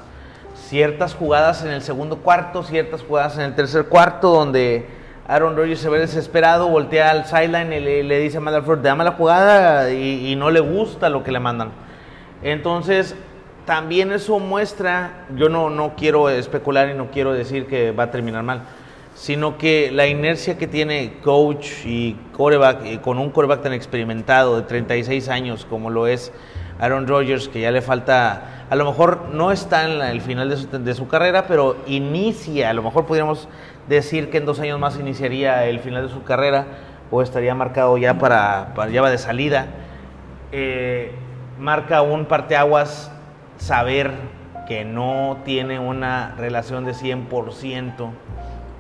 ciertas jugadas en el segundo cuarto, ciertas jugadas en el tercer cuarto, donde Aaron Rodgers se ve desesperado, voltea al sideline y le, le dice a Matt LaFleur, dame la jugada y, y no le gusta lo que le mandan. Entonces, también eso muestra, yo no, no quiero especular y no quiero decir que va a terminar mal, sino que la inercia que tiene coach y coreback, con un coreback tan experimentado de 36 años como lo es Aaron Rodgers, que ya le falta, a lo mejor no está en la- el final de su, de su carrera, pero inicia, a lo mejor podríamos decir que en dos años más iniciaría el final de su carrera o estaría marcado ya para, para ya va de salida. Eh, marca un parteaguas saber que no tiene una relación de 100%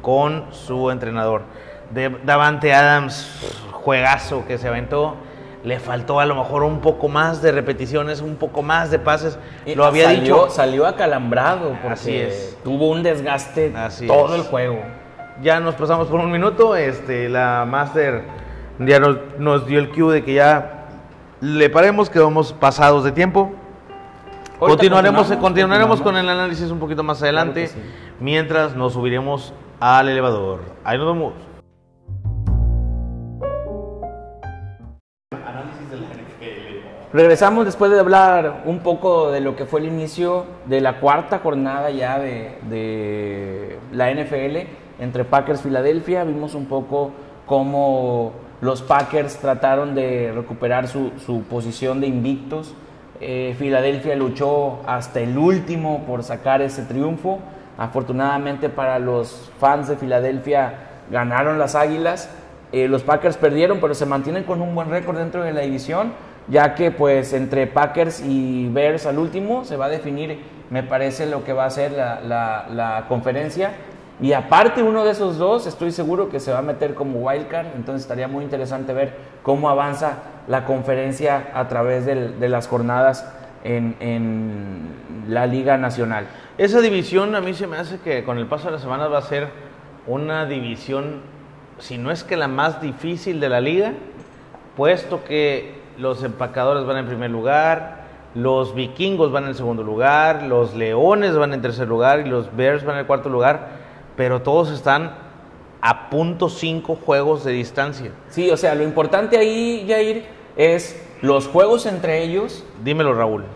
con su entrenador. De, Davante Adams, juegazo que se aventó, le faltó a lo mejor un poco más de repeticiones, un poco más de pases. Y Lo había salió, dicho. Salió acalambrado porque Así es. tuvo un desgaste Así todo es. el juego. Ya nos pasamos por un minuto. Este, la Master ya nos, nos dio el cue de que ya le paremos, que vamos pasados de tiempo. Ahorita Continuaremos, continuamos, continuaremos con el análisis un poquito más adelante, sí. mientras nos subiremos al elevador. Ahí nos vemos. Regresamos después de hablar un poco de lo que fue el inicio de la cuarta jornada ya de, de la NFL entre Packers Filadelfia. Vimos un poco cómo los Packers trataron de recuperar su, su posición de invictos. Eh, Filadelfia luchó hasta el último por sacar ese triunfo. Afortunadamente para los fans de Filadelfia ganaron las Águilas. Eh, los Packers perdieron, pero se mantienen con un buen récord dentro de la división, ya que pues entre Packers y Bears al último se va a definir, me parece, lo que va a ser la, la- la conferencia. Y aparte uno de esos dos, estoy seguro que se va a meter como wildcard, entonces estaría muy interesante ver cómo avanza la conferencia a través del- de las jornadas en, en la Liga Nacional. Esa división a mí se me hace que con el paso de las semanas va a ser una división, si no es que la más difícil de la liga, puesto que los empacadores van en primer lugar, los vikingos van en segundo lugar, los leones van en tercer lugar y los bears van en cuarto lugar, pero todos están a punto cinco juegos de distancia. Sí, o sea, lo importante ahí, Jair, es los juegos entre ellos, Dímelo, Raúl. (laughs)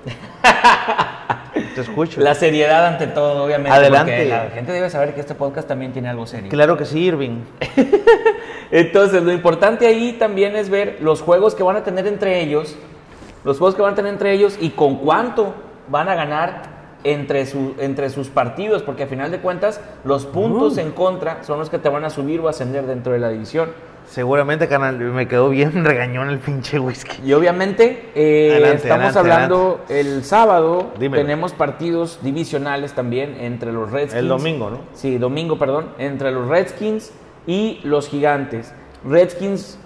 Te escucho. la seriedad ante todo, obviamente. Adelante. porque La gente debe saber que este podcast también tiene algo serio. Claro que sí, Irving. (laughs) Entonces, lo importante ahí también es ver los juegos que van a tener entre ellos, los juegos que van a tener entre ellos y con cuánto van a ganar entre, su- entre sus partidos, porque a final de cuentas los puntos en contra son los que te van a subir o ascender dentro de la división. Seguramente, canal, me quedó bien (laughs) regañón el pinche whisky. Y obviamente eh, Adelante, estamos adelante, hablando el sábado, Dímelo. tenemos partidos divisionales también entre los Redskins. El domingo, ¿no? Sí, domingo, perdón, entre los Redskins y los Gigantes. Redskins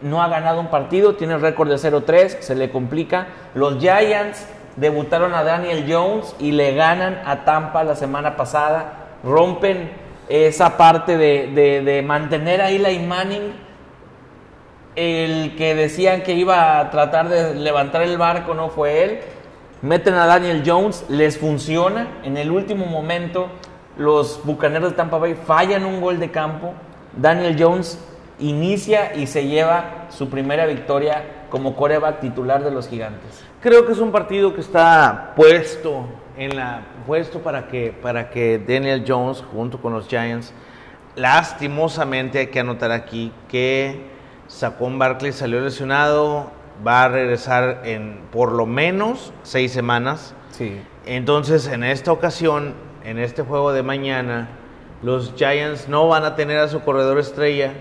no ha ganado un partido, tiene récord de 0-3, se le complica. Los Giants debutaron a Daniel Jones y le ganan a Tampa la semana pasada, rompen esa parte de, mantener ahí la Manning el que decían que iba a tratar de levantar el barco no fue él. Meten a Daniel Jones, les funciona. En el último momento, los bucaneros de Tampa Bay fallan un gol de campo. Daniel Jones inicia y se lleva su primera victoria como coreback titular de los gigantes. Creo que es un partido que está puesto en la puesto para que para que Daniel Jones junto con los Giants lastimosamente hay que anotar aquí que Saquon Barkley salió lesionado, va a regresar en por lo menos seis semanas. Sí. Entonces, en esta ocasión, en este juego de mañana, Los Giants no van a tener a su corredor estrella.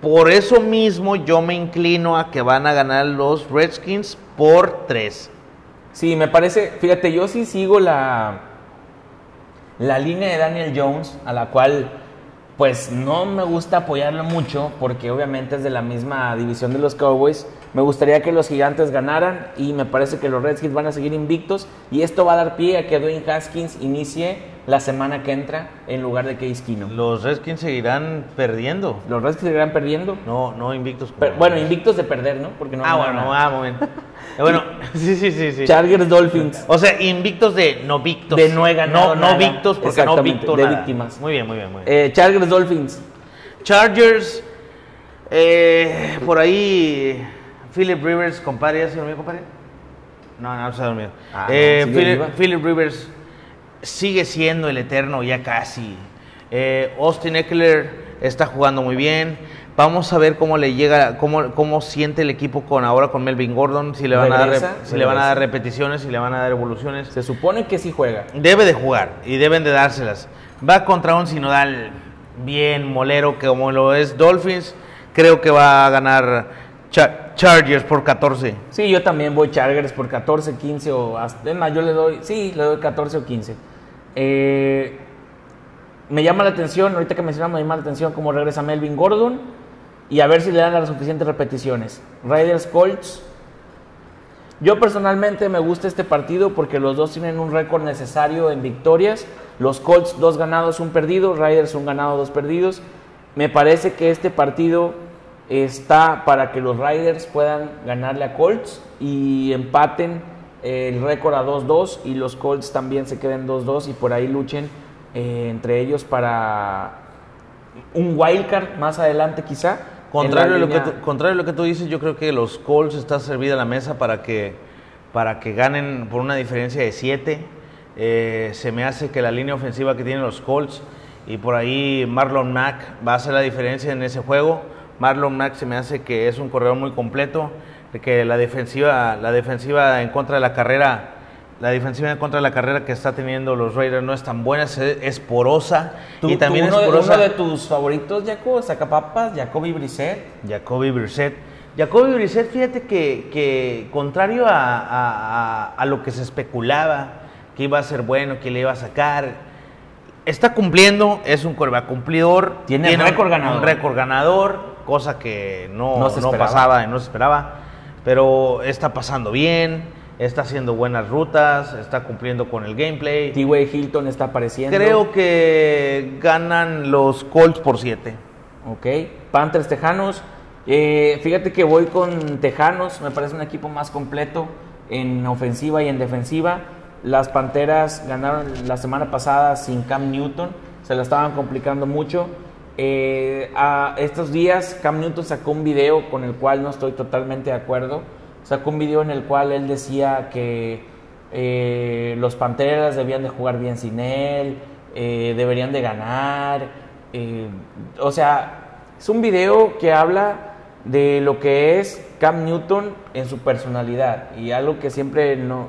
Por eso mismo yo me inclino a que van a ganar los Redskins por 3. Sí, me parece, fíjate, yo sí sigo la, la línea de Daniel Jones, a la cual pues no me gusta apoyarlo mucho, porque obviamente es de la misma división de los Cowboys. Me gustaría que los gigantes ganaran y me parece que los Redskins van a seguir invictos y esto va a dar pie a que Dwayne Haskins inicie la semana que entra en lugar de Case Keenum. Los Redskins seguirán perdiendo. Los Redskins seguirán perdiendo. No, no invictos. Pero, bueno, invictos de perder, ¿no? Porque no Ah, bueno, nada. ah, momento. Eh, Bueno, (laughs) (laughs) sí, sí, sí, sí. Chargers Dolphins. O sea, invictos de no victos. De no he ganado No, no victos porque no victo de nada. víctimas. Muy bien, muy bien, muy bien. Eh, Chargers Dolphins. Chargers, eh, por ahí, Philip Rivers, compadre, ¿ya se durmió, compadre? No, no, se ha dormido. Ah, Eh. Philip Rivers sigue siendo el eterno, ya casi. Eh, Austin Eckler está jugando muy bien. Vamos a ver cómo le llega, cómo, cómo siente el equipo con ahora con Melvin Gordon, si le van a dar, si le van a dar repeticiones, si le van a dar evoluciones. Se supone que sí juega. Debe de jugar y deben de dárselas. Va contra un sinodal bien molero que como lo es Dolphins. Creo que va a ganar Cha- Chargers por 14. Sí, yo también voy Chargers por 14, 15 o hasta. Es más, yo le doy. Sí, le doy 14 o 15. Eh, me llama la atención, ahorita que mencionamos, me llama la atención cómo regresa Melvin Gordon. Y a ver si le dan las suficientes repeticiones. Raiders Colts. Yo personalmente me gusta este partido porque los dos tienen un récord necesario en victorias. Los Colts dos ganados, un perdido. Raiders un ganado, dos perdidos. Me parece que este partido está para que los Riders puedan ganarle a Colts y empaten el récord a 2-2 y los Colts también se queden 2-2 y por ahí luchen eh, entre ellos para un wildcard más adelante quizá. Contrario a, lo que tú, contrario a lo que tú dices, yo creo que los Colts está servida la mesa para que, para que ganen por una diferencia de 7. se me hace que la línea ofensiva que tienen los Colts y por ahí Marlon Mack va a hacer la diferencia en ese juego. Marlon Mack se me hace que es un corredor muy completo, de que la defensiva, la defensiva en contra de la carrera, la defensiva en contra de la carrera que está teniendo los Raiders no es tan buena, es, es porosa Tú- y también uno, es porosa. uno de tus favoritos, Jaco, sacapapas, Jacoby Brissett. Jacoby Brissett. Jacoby Brissett, fíjate que, que contrario a, a- a- a lo que se especulaba, que iba a ser bueno, que le iba a sacar, está cumpliendo, es un coreback cumplidor. Tiene un- récord ganador. Un récord ganador, cosa que no, No se no esperaba. pasaba y no se esperaba, pero está pasando bien, está haciendo buenas rutas, está cumpliendo con el gameplay. T-Way Hilton está apareciendo. Creo que ganan los Colts por 7. Ok. Panthers Tejanos. Eh, fíjate que voy con Tejanos. Me parece un equipo más completo en ofensiva y en defensiva. Las Panteras ganaron la semana pasada sin Cam Newton. Se la estaban complicando mucho. Eh, estos días Cam Newton sacó un video con el cual no estoy totalmente de acuerdo. Sacó un video en el cual él decía que eh, los Panteras debían de jugar bien sin él, eh, deberían de ganar. o sea, es un video que habla de lo que es Cam Newton en su personalidad y algo que siempre no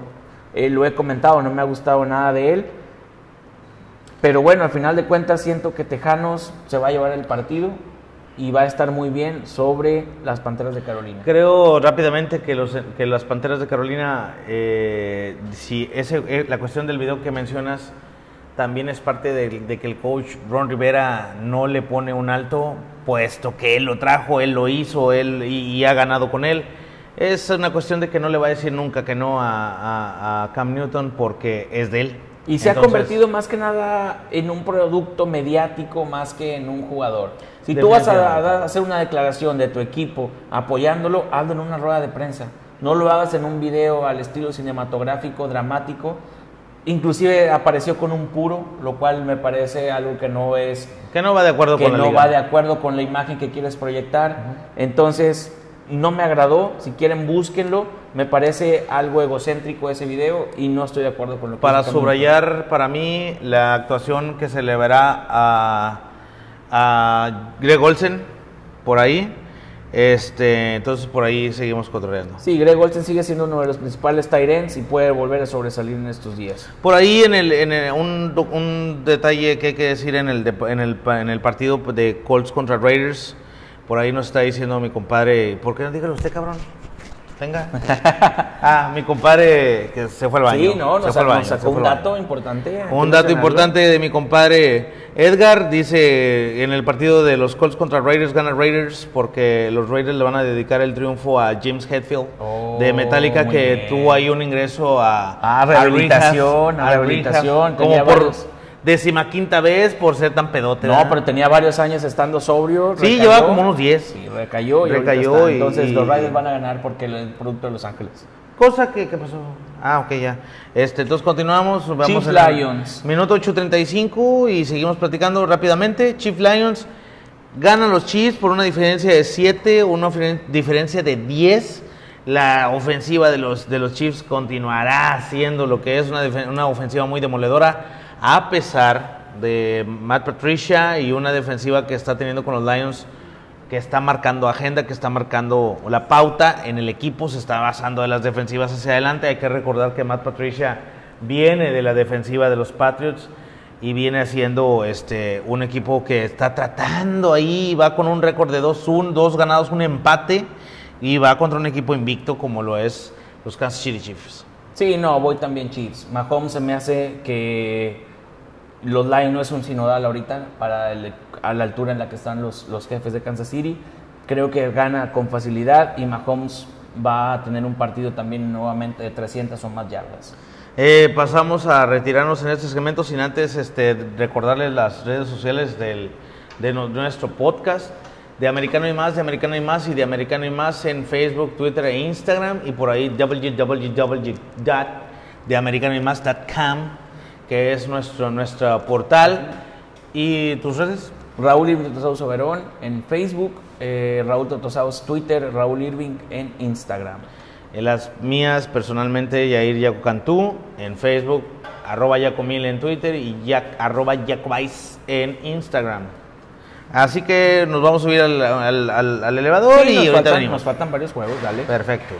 lo he comentado, no me ha gustado nada de él. Pero bueno, al final de cuentas siento que Tejanos se va a llevar el partido y va a estar muy bien sobre las Panteras de Carolina. Creo rápidamente que, las Panteras de Carolina, eh, si ese, eh, la cuestión del video que mencionas, también es parte de, que el coach Ron Rivera no le pone un alto, puesto que él lo trajo, él lo hizo, él y, ha ganado con él. Es una cuestión de que no le va a decir nunca que no a- a Cam Newton porque es de él. Y se Entonces, ha convertido más que nada en un producto mediático más que en un jugador. Si tú vas a, hacer una declaración de tu equipo apoyándolo, hazlo en una rueda de prensa. No lo hagas en un video al estilo cinematográfico, dramático. Inclusive apareció con un puro, lo cual me parece algo que no es Que no va de acuerdo que con la no liga. va de acuerdo con la imagen que quieres proyectar. Entonces, no me agradó. Si quieren, búsquenlo. Me parece algo egocéntrico ese video y no estoy de acuerdo con lo que Para subrayar para mí la actuación que se le verá a, a Greg Olsen por ahí. Este, entonces por ahí seguimos cotorreando. Sí, Greg Olsen sigue siendo uno de los principales Tyrants y puede volver a sobresalir en estos días. Por ahí en el, en el- un, un detalle que hay que decir en el, en, el, en el partido de Colts contra Raiders, por ahí nos está diciendo mi compadre, ¿por qué no dígalo usted, cabrón? Venga. (laughs) ah, mi compadre que se fue al baño. Sí, no, se nos, baño, sacó un dato importante. Un dato importante de mi compadre Edgar dice en el partido de los Colts contra Raiders gana Raiders porque los Raiders le van a dedicar el triunfo a James Hetfield Oh, de Metallica muy que bien. tuvo ahí un ingreso a Ah, rehabilitación, rehab, a rehabilitación, rehab, como por varios. Decimaquinta vez por ser tan pedote. No, ¿verdad? pero tenía varios años estando sobrio. Sí, recayó. llevaba como unos 10. Sí, recayó y Recayó y- Entonces y- los Raiders van a ganar porque el producto de Los Ángeles. Cosa que, ¿qué pasó? Ah, ok, ya. Este, entonces continuamos. Vamos en el Lions. Minuto 8.35 y seguimos platicando rápidamente. Chief Lions ganan los Chiefs por una diferencia de 7, una diferencia de 10. La ofensiva de los, de los Chiefs continuará siendo lo que es una, una ofensiva muy demoledora, a pesar de Matt Patricia y una defensiva que está teniendo con los Lions que está marcando agenda, que está marcando la pauta en el equipo, se está basando en las defensivas hacia adelante. Hay que recordar que Matt Patricia viene de la defensiva de los Patriots y viene haciendo este un equipo que está tratando ahí, va con un récord de 2-1, dos ganados, un empate y va contra un equipo invicto como lo es los Kansas City Chiefs. Sí, no, voy también Chiefs. Mahomes se me hace que los Lions no es un sinodal ahorita para el- a la altura en la que están los, los jefes de Kansas City. Creo que gana con facilidad y Mahomes va a tener un partido también nuevamente de 300 o más yardas. Eh, pasamos a retirarnos en este segmento sin antes este, recordarles las redes sociales del, de nuestro podcast de Americano y Más, de Americano y Más y de Americano y Más en Facebook, Twitter e Instagram y por ahí www.deamericanoymás.com que es nuestro, nuestro portal y tus redes. Raúl Irving Totosaus Verón en Facebook, eh, Raúl Totosaus Twitter, Raúl Irving en Instagram. En las mías, personalmente, Yair Yaco Cantú en Facebook, arroba Yacomil en Twitter y yac- arroba Yacobais en Instagram. Así que nos vamos a subir al, al- al- al elevador Sí, y nos, ahorita faltan, venimos. nos faltan varios juegos, dale. Perfecto.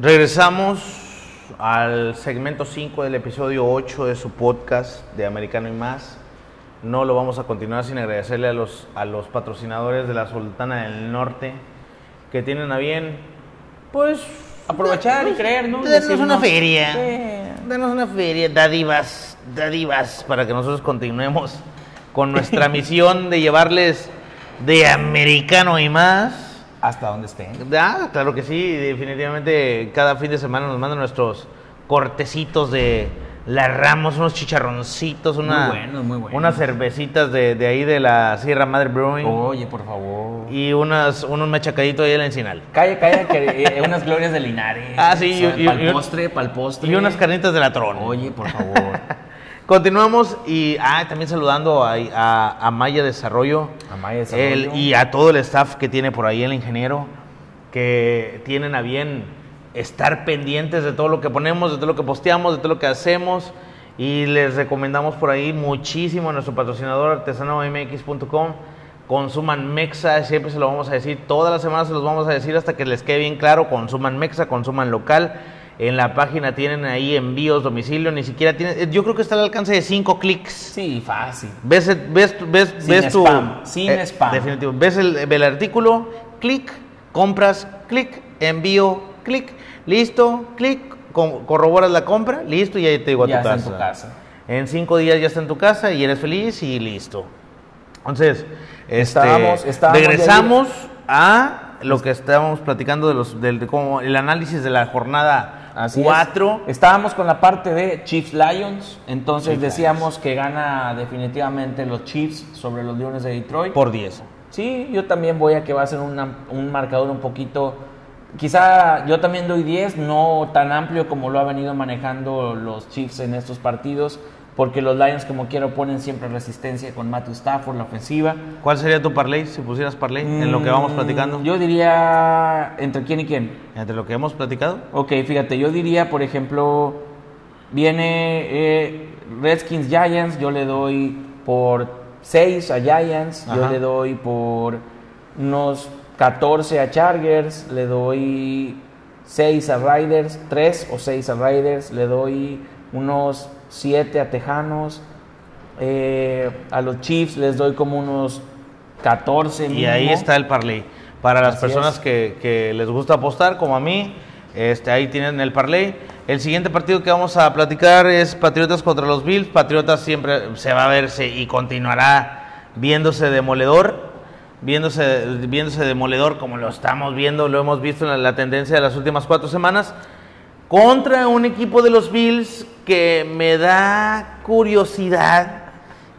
Regresamos al segmento 5 del episodio 8 de su podcast de Americano y Más. No lo vamos a continuar sin agradecerle a los, a los patrocinadores de la Sultana del Norte que tienen a bien, pues, Aprovechar y creer, ¿no? Decirnos, una feria. Sí. Danos una feria, dádivas, dádivas, para que nosotros continuemos con nuestra (laughs) misión de llevarles de americano y más. Hasta donde estén. Ah, claro que sí, definitivamente cada fin de semana nos mandan nuestros cortecitos de la Ramos, unos chicharroncitos, una, Muy unas cervecitas de, de ahí de la Sierra Madre Brewing Oye, por favor. y unas, unos machacaditos ahí en la encinal. Calla, calla, que eh, unas glorias de Linares. Ah, sí, y- y- Para el postre, para el postre. Y unas carnitas de la Tron. Oye, por favor. (laughs) Continuamos y ah, también saludando a, a- a Maya Desarrollo, A Maya Desarrollo. el- y a todo el staff que tiene por ahí el ingeniero, que tienen a bien estar pendientes de todo lo que ponemos, de todo lo que posteamos, de todo lo que hacemos. Y les recomendamos por ahí muchísimo a nuestro patrocinador artesanomx.com. Consuman Mexa, siempre se lo vamos a decir, todas las semanas se los vamos a decir hasta que les quede bien claro. Consuman Mexa, consuman local. En la página tienen ahí envíos, domicilio, ni siquiera tienen. Yo creo que está al alcance de 5 clics. Sí, fácil. Ves, el- ves, ves, Sin ves tu. spam, sin spam. Definitivo. Ves el, el artículo, clic, compras, clic, envío, clic, listo, clic, co- corroboras la compra, listo, y ahí te digo a Ya tu está casa. en tu casa. En cinco días ya está en tu casa y eres feliz y listo. Entonces, este, Estábamos- ya regresamos a lo que estábamos platicando de los, del, de cómo el análisis de la jornada Así es. 4. Estábamos con la parte de Chiefs Lions. Entonces Chiefs decíamos que gana definitivamente los Chiefs sobre los Leones de Detroit. por 10. Sí, yo también voy a que va a ser una- un marcador un poquito. Quizá yo también doy 10, no tan amplio como lo ha venido manejando los Chiefs en estos partidos, porque los Lions, como quiero, ponen siempre resistencia con Matthew Stafford, la ofensiva. ¿Cuál sería tu parlay si pusieras parlay en lo que vamos Mm, platicando? Yo diría. ¿Entre quién y quién? Entre lo que hemos platicado. Ok, fíjate, yo diría, por ejemplo, viene eh, Redskins Giants, yo le doy por 6 a Giants, yo le doy por unos 14 a Chargers, le doy 6 a Riders, 3 o 6 a Riders, le doy unos 7 a Tejanos, eh, a los Chiefs les doy como unos 14. Y ahí mínimo. está el parlay. Para las Así personas es. que, que les gusta apostar, como a mí, este, ahí tienen el parlay. El siguiente partido que vamos a platicar es Patriotas contra los Bills. Patriotas siempre se va a verse y continuará viéndose demoledor. Viéndose, viéndose demoledor como lo estamos viendo, lo hemos visto en la, la tendencia de las últimas cuatro semanas. Contra un equipo de los Bills que me da curiosidad,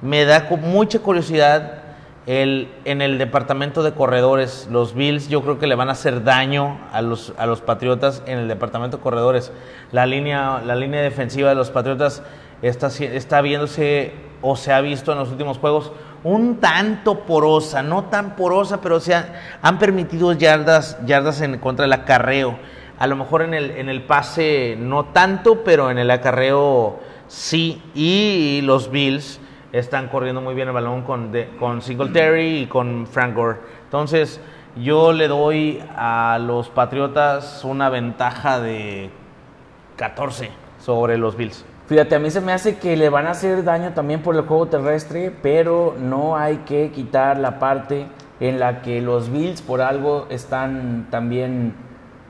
me da mucha curiosidad el, en el departamento de corredores. Los Bills yo creo que le van a hacer daño a los, a los Patriotas en el departamento de corredores. La línea, la línea defensiva de los Patriotas está, está viéndose o se ha visto en los últimos juegos un tanto porosa, no tan porosa, pero se han, han permitido yardas, yardas en contra del acarreo. A lo mejor en el, en el pase no tanto, pero en el acarreo sí. Y los Bills están corriendo muy bien el balón con, de- con Singletary y con Frank Gore. Entonces, yo le doy a los Patriotas una ventaja de 14 sobre los Bills. Fíjate, a mí se me hace que le van a hacer daño también por el juego terrestre, pero no hay que quitar la parte en la que los Bills por algo están también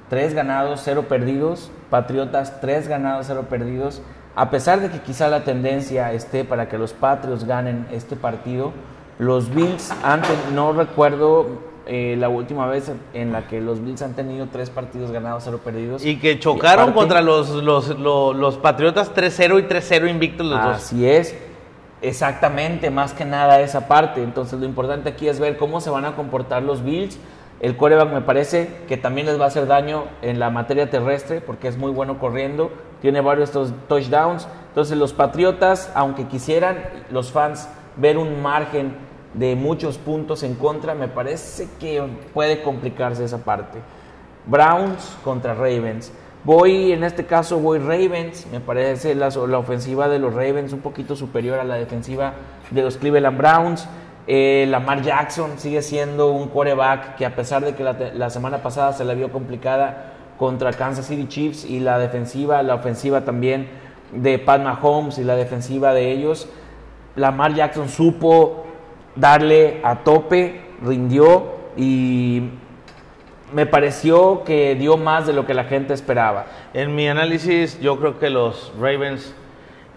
tres ganados, cero perdidos, Patriotas tres ganados, cero perdidos. A pesar de que quizá la tendencia esté para que los Patriots ganen este partido, los Bills han ten- no recuerdo eh, la última vez en la que los Bills han tenido tres partidos ganados, cero perdidos. Y que chocaron aparte- contra los, los, los, los Patriotas 3-0 y 3-0 invictos los dos. Así es, exactamente, más que nada esa parte. Entonces lo importante aquí es ver cómo se van a comportar los Bills. El quarterback me parece que también les va a hacer daño en la materia terrestre porque es muy bueno corriendo, tiene varios touchdowns. Entonces los Patriotas, aunque quisieran los fans ver un margen de muchos puntos en contra, me parece que puede complicarse esa parte. Browns contra Ravens. Voy, en este caso, voy Ravens. Me parece la ofensiva de los Ravens un poquito superior a la defensiva de los Cleveland Browns. Eh, Lamar Jackson sigue siendo un quarterback que a pesar de que la, la semana pasada se la vio complicada contra Kansas City Chiefs y la defensiva, la ofensiva también de Pat Mahomes y la defensiva de ellos, Lamar Jackson supo darle a tope, rindió y me pareció que dio más de lo que la gente esperaba. En mi análisis, yo creo que los Ravens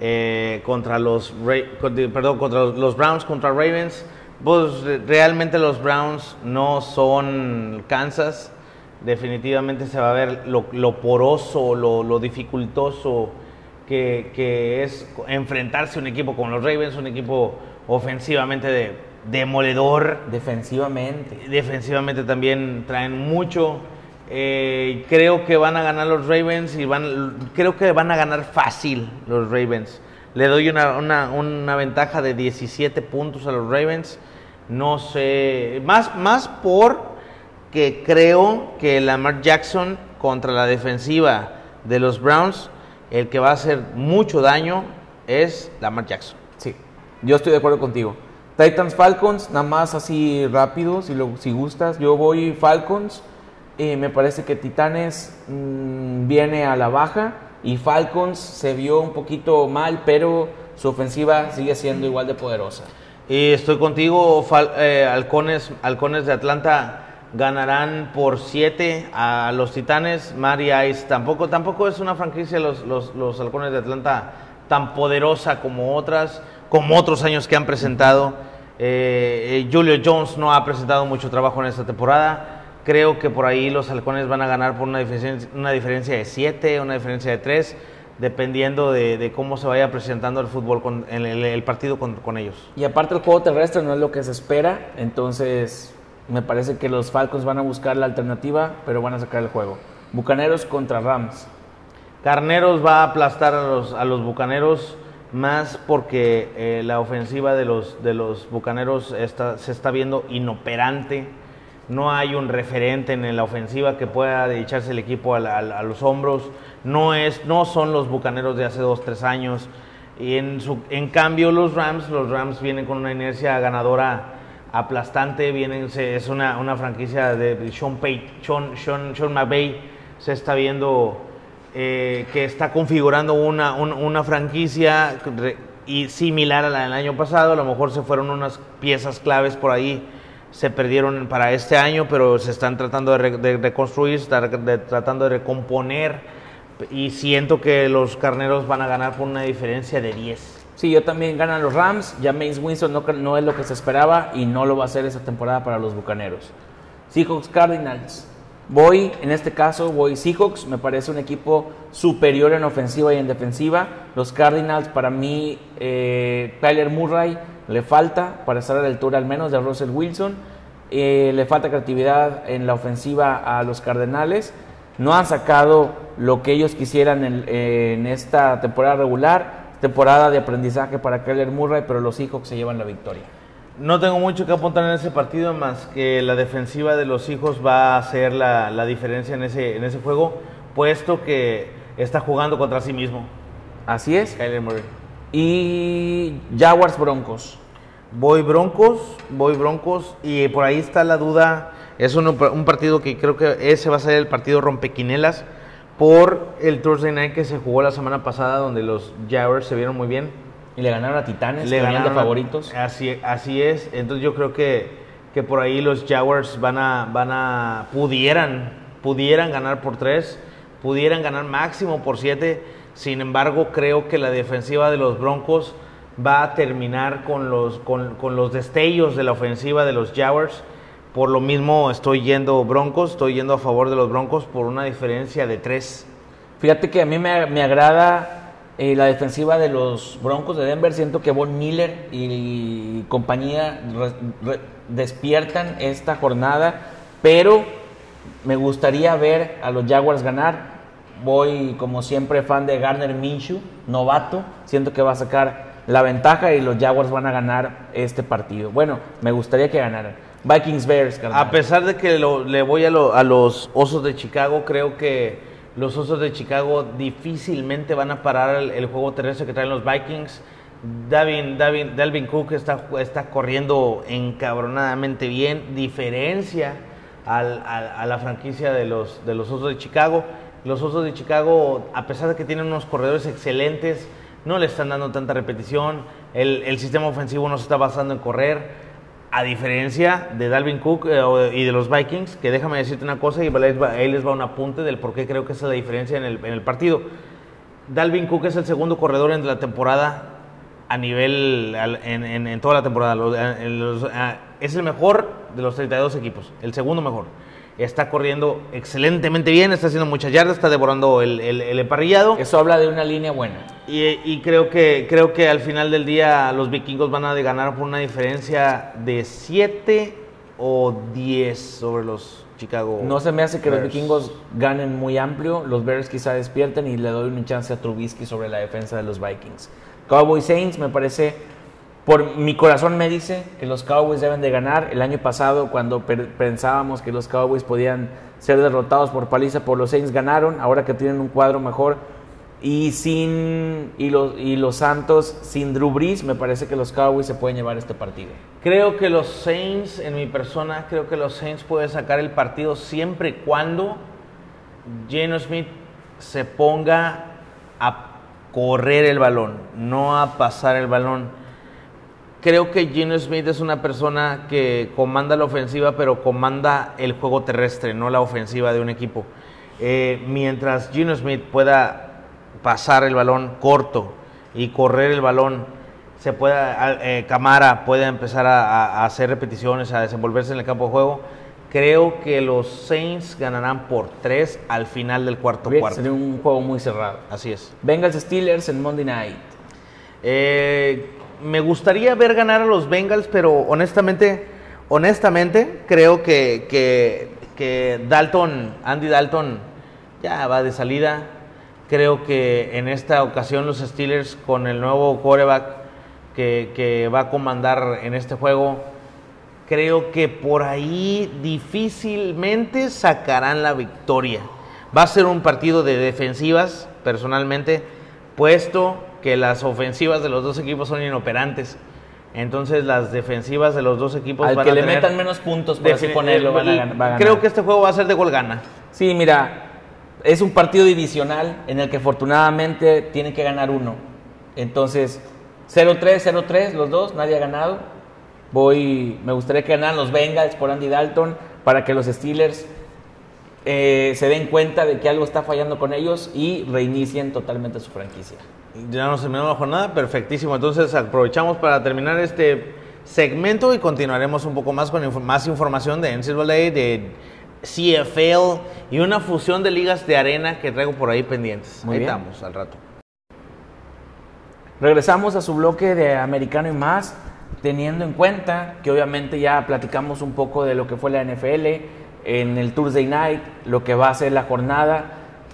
eh, contra los contra los Browns contra Ravens, pues re- realmente los Browns no son Kansas. Definitivamente se va a ver lo, lo poroso, lo, lo dificultoso que, que es enfrentarse a un equipo como los Ravens, un equipo ofensivamente de, demoledor, Defensivamente. defensivamente también traen mucho. Eh, creo que van a ganar los Ravens y van, creo que van a ganar fácil los Ravens. Le doy una, una, una ventaja de 17 puntos a los Ravens. No sé, más, más por que creo que Lamar Jackson contra la defensiva de los Browns, el que va a hacer mucho daño es Lamar Jackson. Sí, yo estoy de acuerdo contigo. Titans Falcons, nada más así rápido, si, lo, si gustas. Yo voy Falcons. eh, me parece que Titanes mm, viene a la baja y Falcons se vio un poquito mal, pero su ofensiva sigue siendo igual de poderosa. Y estoy contigo, Fal- eh, halcones, de Atlanta ganarán por 7 a los Titanes. Mari Ice tampoco, tampoco es una franquicia los, los, los halcones de Atlanta tan poderosa como otras, como otros años que han presentado. Eh, eh, Julio Jones no ha presentado mucho trabajo en esta temporada. Creo que por ahí los halcones van a ganar por una diferencia, una diferencia de 7, una diferencia de 3, dependiendo de, de cómo se vaya presentando el fútbol, con, el, partido con, con ellos. Y aparte el juego terrestre no es lo que se espera, entonces me parece que los Falcons van a buscar la alternativa, pero van a sacar el juego. Bucaneros contra Rams. Carneros va a aplastar a los, a los Bucaneros más porque eh, la ofensiva de los, de los Bucaneros está, se está viendo inoperante. No hay un referente en la ofensiva que pueda echarse el equipo a, los hombros. No, es, no son los Bucaneros de hace dos, tres años. Y en, su, en cambio los Rams, los Rams vienen con una inercia ganadora aplastante. Vienen, se- es una, franquicia de Sean, Pay, Sean, Sean, McVay. Se está viendo eh, que está configurando una, un- una franquicia y similar a la del año pasado. A lo mejor se fueron unas piezas claves por ahí, se perdieron para este año, pero se están tratando de, re- de reconstruir, están de- tratando de recomponer. Y siento que los carneros van a ganar por una diferencia de 10. Sí, yo también ganan los Rams. Ya Mace Winston no, es lo que se esperaba y no lo va a hacer esa temporada para los Bucaneros. Seahawks Cardinals. Voy, en este caso, voy Seahawks. Me parece un equipo superior en ofensiva y en defensiva. Los Cardinals, para mí, eh, Tyler Murray le falta para estar a la altura al menos de Russell Wilson. Eh, le falta creatividad en la ofensiva a los Cardenales. No han sacado lo que ellos quisieran en, en esta temporada regular. Temporada de aprendizaje para Kyler Murray, pero los Seahawks se llevan la victoria. No tengo mucho que apuntar en ese partido, más que la defensiva de los hijos va a hacer la, la diferencia en ese, en ese juego, puesto que está jugando contra sí mismo. Así es. Kyler Murray. Y Jaguars Broncos. Voy Broncos, voy Broncos, y por ahí está la duda. Es un, un partido que creo que ese va a ser el partido rompequinelas por el Thursday Night que se jugó la semana pasada, donde los Jaguars se vieron muy bien. Y le ganaron a Titanes, Le que de ganaron a- favoritos. Así, así es. Entonces yo creo que, que por ahí los Jaguars van a, van a, pudieran, pudieran ganar por tres, pudieran ganar máximo por siete. Sin embargo, creo que la defensiva de los Broncos va a terminar con los, destellos de la ofensiva de los Jaguars. Por lo mismo estoy yendo Broncos, estoy yendo a favor de los Broncos por una diferencia de tres. Fíjate que a mí me, agrada eh, la defensiva de los Broncos de Denver. Siento que Von Miller y, compañía despiertan esta jornada, pero me gustaría ver a los Jaguars ganar. Voy, como siempre, fan de Garner Minshew, novato. Siento que va a sacar la ventaja y los Jaguars van a ganar este partido. Bueno, me gustaría que ganaran. Vikings Bears, carnal. A pesar de que le voy a, lo- a los Osos de Chicago, creo que los Osos de Chicago difícilmente van a parar el, juego terrestre que traen los Vikings. Davin, Davin, Dalvin Cook está, está corriendo encabronadamente bien, diferencia a la franquicia de los, de los Osos de Chicago. Los Osos de Chicago, a pesar de que tienen unos corredores excelentes, no le están dando tanta repetición. El, sistema ofensivo no se está basando en correr. A diferencia de Dalvin Cook eh, y de los Vikings, que déjame decirte una cosa y ahí les va, un apunte del por qué creo que es la diferencia en el, partido. Dalvin Cook es el segundo corredor en la temporada a nivel, en, toda la temporada. Es el mejor de los 32 equipos, el segundo mejor. Está corriendo excelentemente bien, está haciendo muchas yardas, está devorando el, el, el emparrillado. Eso habla de una línea buena. Y, y creo, que, creo que al final del día los vikingos van a ganar por una diferencia de 7 o 10 sobre los Chicago. No se me hace que los vikingos ganen muy amplio. Los Bears quizá despierten y le doy una chance a Trubisky sobre la defensa de los Vikings. Cowboys Saints me parece, por mi corazón me dice que los Cowboys deben de ganar. El año pasado cuando pensábamos que los Cowboys podían ser derrotados por paliza por los Saints ganaron. Ahora que tienen un cuadro mejor y sin y los y los Santos sin Drew Brees me parece que los Cowboys se pueden llevar este partido. Creo que los Saints, en mi persona, creo que los Saints pueden sacar el partido siempre y cuando Geno Smith se ponga a correr el balón, no a pasar el balón. Creo que Geno Smith es una persona que comanda la ofensiva, pero comanda el juego terrestre, no la ofensiva de un equipo. Eh, mientras Geno Smith pueda pasar el balón corto y correr el balón, se pueda, eh, Camara puede empezar a, hacer repeticiones, a desenvolverse en el campo de juego. Creo que los Saints ganarán por tres al final del cuarto cuarto. Sería un juego muy cerrado. Así es. Bengals Steelers en Monday Night. Eh, me gustaría ver ganar a los Bengals, pero honestamente, honestamente, creo que, que, Dalton, Andy Dalton, ya va de salida. Creo que en esta ocasión los Steelers, con el nuevo quarterback que, que va a comandar en este juego, creo que por ahí difícilmente sacarán la victoria. Va a ser un partido de defensivas, personalmente, puesto que las ofensivas de los dos equipos son inoperantes. Entonces las defensivas de los dos equipos Al van que a le tener metan menos puntos, por así defini- ponerlo, van va a ganar. Creo que este juego va a ser de gol gana. Sí, mira, es un partido divisional en el que afortunadamente tienen que ganar uno. Entonces, 0-3, 0-3, los dos, nadie ha ganado. Voy, me gustaría que ganaran los Bengals por Andy Dalton para que los Steelers eh, se den cuenta de que algo está fallando con ellos y reinicien totalmente su franquicia. Ya nos terminó la jornada, perfectísimo. Entonces aprovechamos para terminar este segmento y continuaremos un poco más con inf- más información de NCAA, de CFL y una fusión de ligas de arena que traigo por ahí pendientes. Muy ahí bien. estamos al rato. Regresamos a su bloque de americano y más, teniendo en cuenta que obviamente ya platicamos un poco de lo que fue la NFL en el Thursday Night, lo que va a ser la jornada.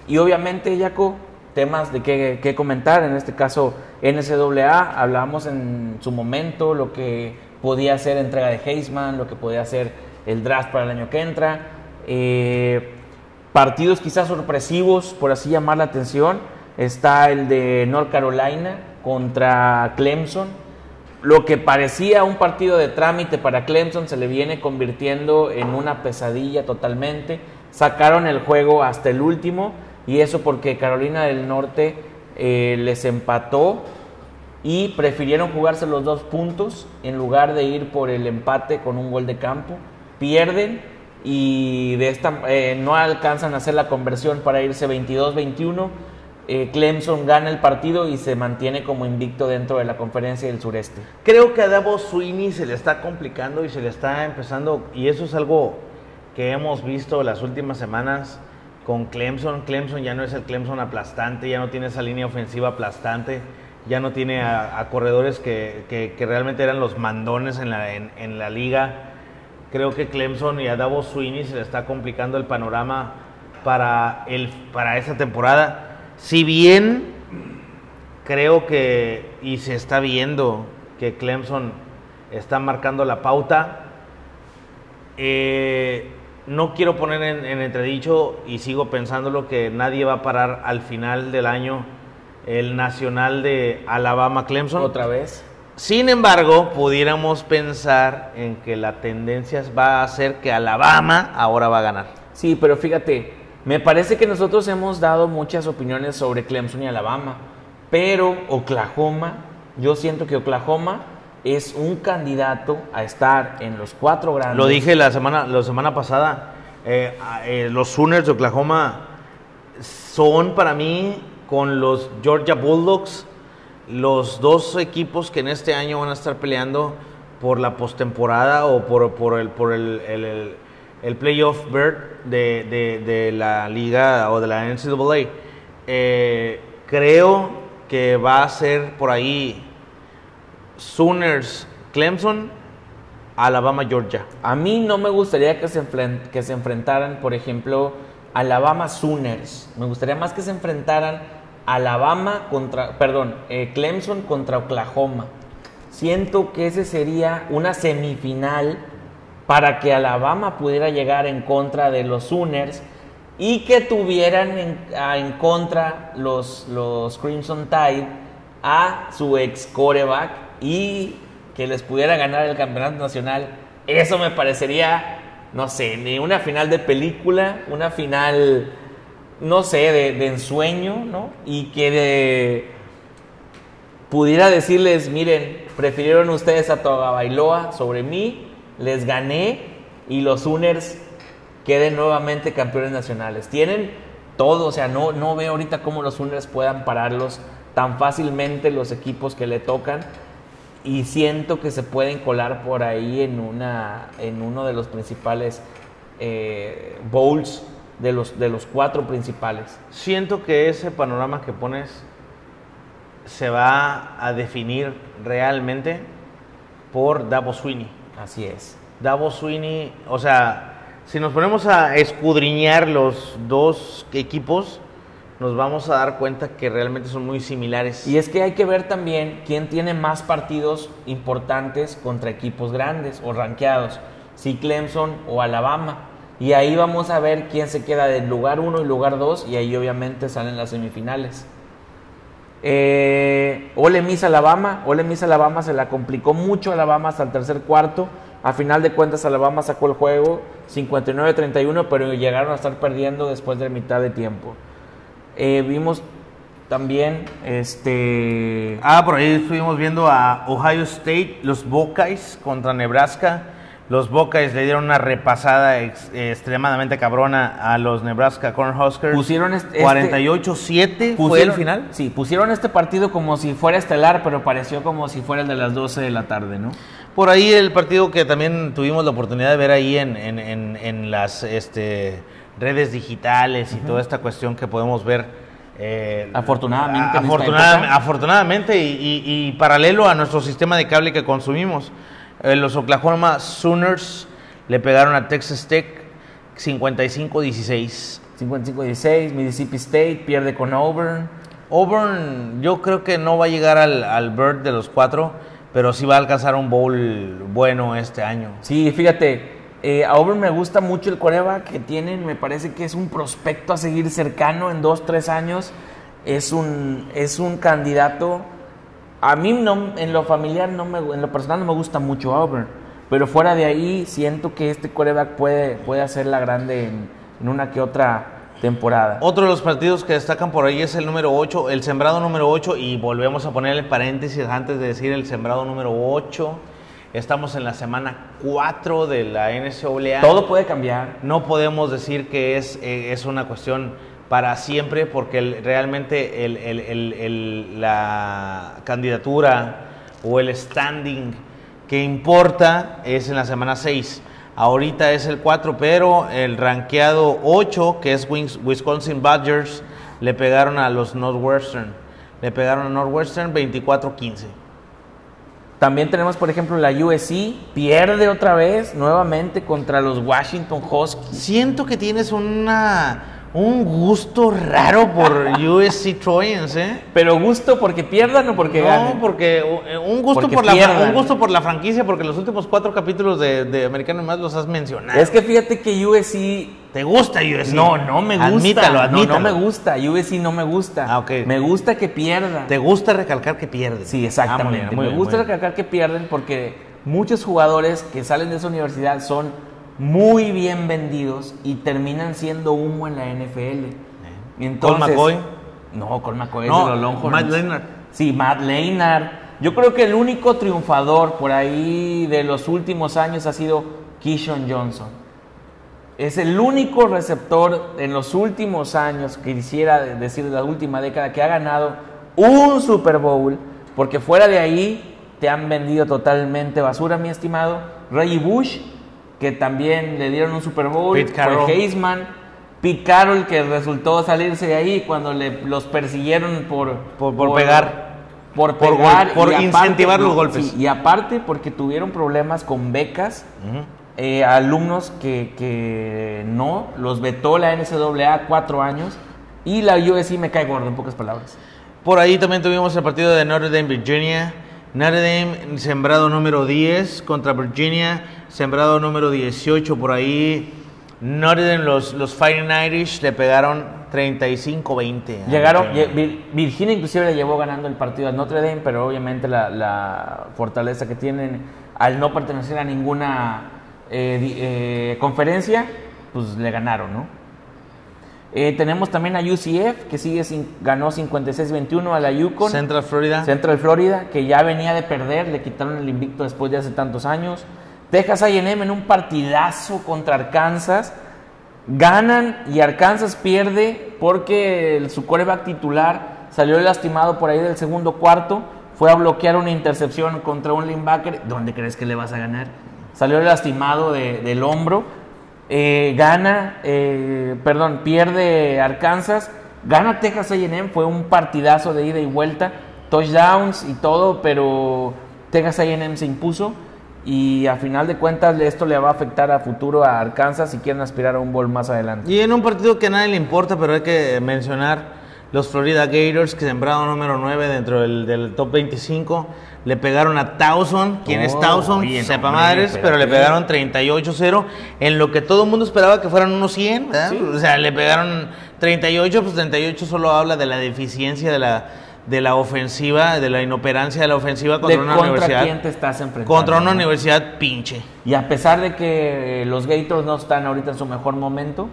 Y obviamente, Jaco, temas de qué, qué comentar, en este caso NCAA, hablábamos en su momento lo que podía ser entrega de Heisman, lo que podía ser el draft para el año que entra, eh, partidos quizás sorpresivos, por así llamar la atención, está el de North Carolina contra Clemson. Lo que parecía un partido de trámite para Clemson se le viene convirtiendo en una pesadilla totalmente. Sacaron el juego hasta el último y eso porque Carolina del Norte eh, les empató y prefirieron jugarse los dos puntos en lugar de ir por el empate con un gol de campo. Pierden y de esta eh, no alcanzan a hacer la conversión para irse 22-21. Eh, Clemson gana el partido y se mantiene como invicto dentro de la conferencia del sureste. Creo que a Davo Sweeney se le está complicando y se le está empezando, y eso es algo que hemos visto las últimas semanas con Clemson. Clemson ya no es el Clemson aplastante, ya no tiene esa línea ofensiva aplastante, ya no tiene a, corredores que, que- realmente eran los mandones en la, en, la liga. Creo que Clemson y a Davo Sweeney se le está complicando el panorama para, el, para esta temporada. Si bien creo que, y se está viendo que Clemson está marcando la pauta. Eh, no quiero poner en, en entredicho y sigo pensándolo que nadie va a parar al final del año el nacional de Alabama Clemson. Otra vez. Sin embargo, pudiéramos pensar en que la tendencia va a ser que Alabama ahora va a ganar. Sí, pero fíjate, me parece que nosotros hemos dado muchas opiniones sobre Clemson y Alabama, pero Oklahoma, yo siento que Oklahoma es un candidato a estar en los cuatro grandes. Lo dije la semana, la semana pasada, eh, eh, los Sooners de Oklahoma son para mí con los Georgia Bulldogs los dos equipos que en este año van a estar peleando por la postemporada o por, por el, por el- el playoff bird de, de- de la liga o de la NCAA. Eh, creo que va a ser por ahí Sooners Clemson, Alabama Georgia. A mí no me gustaría que se, que se enfrentaran, por ejemplo, Alabama Sooners. Me gustaría más que se enfrentaran Alabama contra, perdón, eh, Clemson contra Oklahoma. Siento que ese sería una semifinal para que Alabama pudiera llegar en contra de los Sooners y que tuvieran en, en contra los, los Crimson Tide a su ex coreback y que les pudiera ganar el campeonato nacional. Eso me parecería, no sé, ni una final de película, una final, no sé, de, de ensueño, ¿no? Y que de- pudiera decirles, miren, prefirieron ustedes a Toga Bailoa sobre mí, les gané y los Sooners queden nuevamente campeones nacionales. Tienen todo, o sea, no, no veo ahorita cómo los Sooners puedan pararlos tan fácilmente los equipos que le tocan y siento que se pueden colar por ahí en, una, en uno de los principales eh, bowls de los, de los cuatro principales. Siento que ese panorama que pones se va a definir realmente por Davo Sweeney. Así es. Davo Sweeney, o sea, si nos ponemos a escudriñar los dos equipos, nos vamos a dar cuenta que realmente son muy similares. Y es que hay que ver también quién tiene más partidos importantes contra equipos grandes o ranqueados, si Clemson o Alabama. Y ahí vamos a ver quién se queda del lugar 1 y lugar 2 y ahí obviamente salen las semifinales. Eh, Ole Miss Alabama, Ole Miss Alabama se la complicó mucho Alabama hasta el tercer cuarto. A final de cuentas Alabama sacó el juego 59-31, pero llegaron a estar perdiendo después de mitad de tiempo. Eh, vimos también este Ah, por ahí estuvimos viendo a Ohio State, los Buckeyes contra Nebraska. Los Buckeyes le dieron una repasada ex- eh, extremadamente cabrona a los Nebraska Cornhuskers. Pusieron este- 48-7 fue el final. Sí, pusieron este partido como si fuera estelar, pero pareció como si fuera el de las 12 de la tarde, ¿no? Por ahí el partido que también tuvimos la oportunidad de ver ahí en, en- en- en las este, redes digitales y toda esta cuestión que podemos ver. eh, Afortunadamente afortunada- afortunadamente y, y- y paralelo a nuestro sistema de cable que consumimos. Eh, los Oklahoma Sooners le pegaron a Texas Tech 55-16. 55-16, Mississippi State pierde con Auburn. Auburn, yo creo que no va a llegar al, al Bird de los cuatro, pero sí va a alcanzar un bowl bueno este año. Sí, fíjate, eh, a Auburn me gusta mucho el coreback que tienen, me parece que es un prospecto a seguir cercano en dos, tres años. Es un, es un candidato. A mí no, en lo familiar, no me, en lo personal no me gusta mucho Auburn, pero fuera de ahí siento que este coreback puede, puede hacerla grande en, en una que otra temporada. Otro de los partidos que destacan por ahí es el número 8, el sembrado número 8, y volvemos a ponerle paréntesis antes de decir el sembrado número 8. Estamos en la semana 4 de la NCAA. Todo puede cambiar. No podemos decir que es, eh, es una cuestión para siempre, porque el- realmente el- el- la candidatura o el standing que importa es en la semana 6. Ahorita es el 4, pero el rankeado 8, que es Wisconsin Badgers, le pegaron a los Northwestern. Le pegaron a Northwestern 24-15. También tenemos, por ejemplo, la USC, pierde otra vez nuevamente contra los Washington Huskies. Siento que tienes una, un gusto raro por USC Trojans, ¿eh? Pero gusto porque pierdan o porque no, ganen. porque eh, un gusto Porque por la un gusto por la franquicia, porque los últimos cuatro capítulos de, de Americano y más los has mencionado. Es que fíjate que USC te gusta USC. no, no me gusta. Admítalo, No, admítalo. No, me gusta. USC no me gusta. Ah, ok. Me gusta que pierdan. Te gusta recalcar que pierdes. Sí, exactamente. Ah, muy bien, muy me gusta bien. recalcar que pierden porque muchos jugadores que salen de esa universidad son muy bien vendidos y terminan siendo humo en la NFL. Entonces, Colt McCoy. No, Colt McCoy es No, de los Longhorns. Matt Leinart. Sí, Matt Leinart. Yo creo que el único triunfador por ahí de los últimos años ha sido Keyshawn Johnson. Es el único receptor en los últimos años, que quisiera decir de la última década, que ha ganado un Super Bowl, porque fuera de ahí te han vendido totalmente basura, mi estimado. Reggie Bush, que también le dieron un Super Bowl, Pete Carroll. fue Heisman, Pete Carroll, que resultó salirse de ahí cuando le, los persiguieron por, Por- por pegar. Por Por pegar. por y incentivar los sí, golpes. y aparte porque tuvieron problemas con becas eh, alumnos que, que no, los vetó la NCAA cuatro años y la USC me cae gordo, en pocas palabras. Por ahí también tuvimos el partido de Notre Dame, Virginia. Notre Dame, sembrado número 10 contra Virginia, sembrado número 18. Por ahí, Notre Dame, los, los Fighting Irish le pegaron 35-20. a Llegaron, Virginia. Vir- Vir- Virginia inclusive le llevó ganando el partido a Notre Dame, pero obviamente la, la fortaleza que tienen al no pertenecer a ninguna eh, eh, conferencia, pues le ganaron, ¿no? Eh, tenemos también a UCF, que sigue sin, ganó 56-21 a la Yukon. Central Florida. Central Florida, que ya venía de perder, le quitaron el invicto después de hace tantos años. Texas A&M en un partidazo contra Arkansas. Ganan y Arkansas pierde porque su coreback titular salió lastimado por ahí del segundo cuarto. Fue a bloquear una intercepción contra un linebacker. ¿Dónde crees que le vas a ganar? Salió lastimado de- del hombro. Eh, gana, eh, perdón, pierde Arkansas. Gana Texas A&M. Fue un partidazo de ida y vuelta. Touchdowns y todo, pero Texas A&M se impuso. Y a final de cuentas esto le va a afectar a futuro a Arkansas si quieren aspirar a un bowl más adelante. Y en un partido que a nadie le importa, pero hay que mencionar los Florida Gators, que sembraron número 9 dentro del, del top 25, le pegaron a Towson. ¿Quién es Oh, Towson? oye, Sepa madres, pero le pegaron 38-0, en lo que todo el mundo esperaba que fueran unos 100, ¿verdad? O sea, le pegaron 38, pues 38 solo habla de la deficiencia de la, de la ofensiva, de la inoperancia de la ofensiva contra de una contra universidad. quién te estás enfrentando. Contra una ¿no? universidad pinche. Y a pesar de que los Gators no están ahorita en su mejor momento,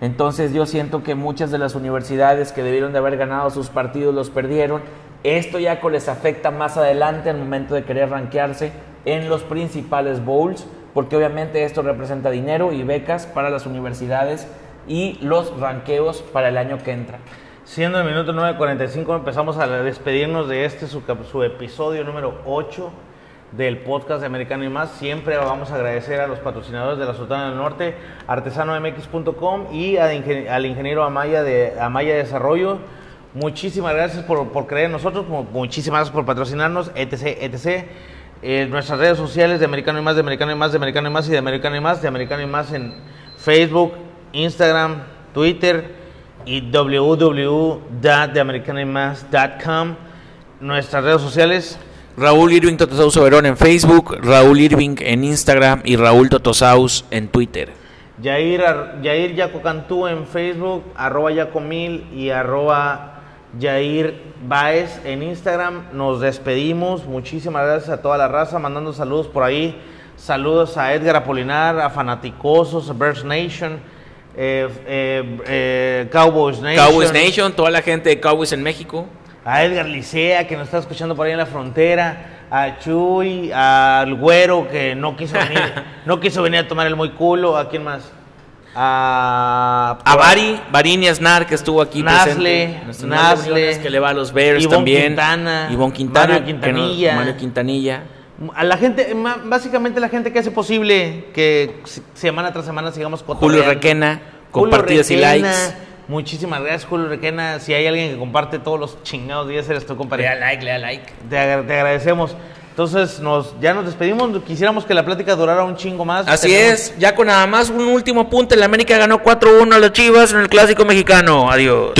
entonces yo siento que muchas de las universidades que debieron de haber ganado sus partidos los perdieron. Esto ya les afecta más adelante al momento de querer rankearse en los principales bowls, porque obviamente esto representa dinero y becas para las universidades y los ranqueos para el año que entra. Siendo el minuto 9.45 empezamos a despedirnos de este su, episodio número 8 del podcast de Americano y Más. Siempre vamos a agradecer a los patrocinadores de la Sultana del Norte, artesanomx.com y al ingeniero Amaya de Amaya Desarrollo. Muchísimas gracias por, por creer en nosotros, mu- muchísimas gracias por patrocinarnos, etc, etc. Eh, nuestras redes sociales de Americano y Más, de Americano y Más, de Americano y Más y de Americano y Más, de Americano y Más en Facebook, Instagram, Twitter y www.theamericanymas.com. Nuestras redes sociales, Raúl Irving Totosaus Soberón en Facebook, Raúl Irving en Instagram y Raúl Totosaus en Twitter. Yair, Yair Yaco Cantú en Facebook, arroba Yacomil y arroba Yair Baez en Instagram. Nos despedimos. Muchísimas gracias a toda la raza, mandando saludos por ahí. Saludos a Edgar Apolinar, a Fanaticosos, a Birds Nation, eh, eh, eh, Cowboys Nation. Cowboys Nation, toda la gente de Cowboys en México. a Edgar Licea, que nos está escuchando por ahí en la frontera, a Chuy, al Güero, que no quiso venir, (laughs) no quiso venir a tomar el muy culo, ¿a quién más? A, A Bari, Barini Asnar, que estuvo aquí Nasle, presente. Nasle que le va a los Bears Ivonne también. Quintana, Ivonne Quintana. Mario que no- Quintanilla. Mario Quintanilla. A la gente, básicamente la gente que hace posible que semana tras semana sigamos Julio cotorreando. Requena, Julio compartidas y likes. Muchísimas gracias, Julio Requena. Si hay alguien que comparte todos los chingados días, eres tú, compadre. Le da like, le da like. Te, agra- te agradecemos. Entonces, nos, ya nos despedimos. Quisiéramos que la plática durara un chingo más. Así Tenemos- es, ya con nada más un último apunte, el América ganó 4-1 a los Chivas en el Clásico Mexicano. Adiós.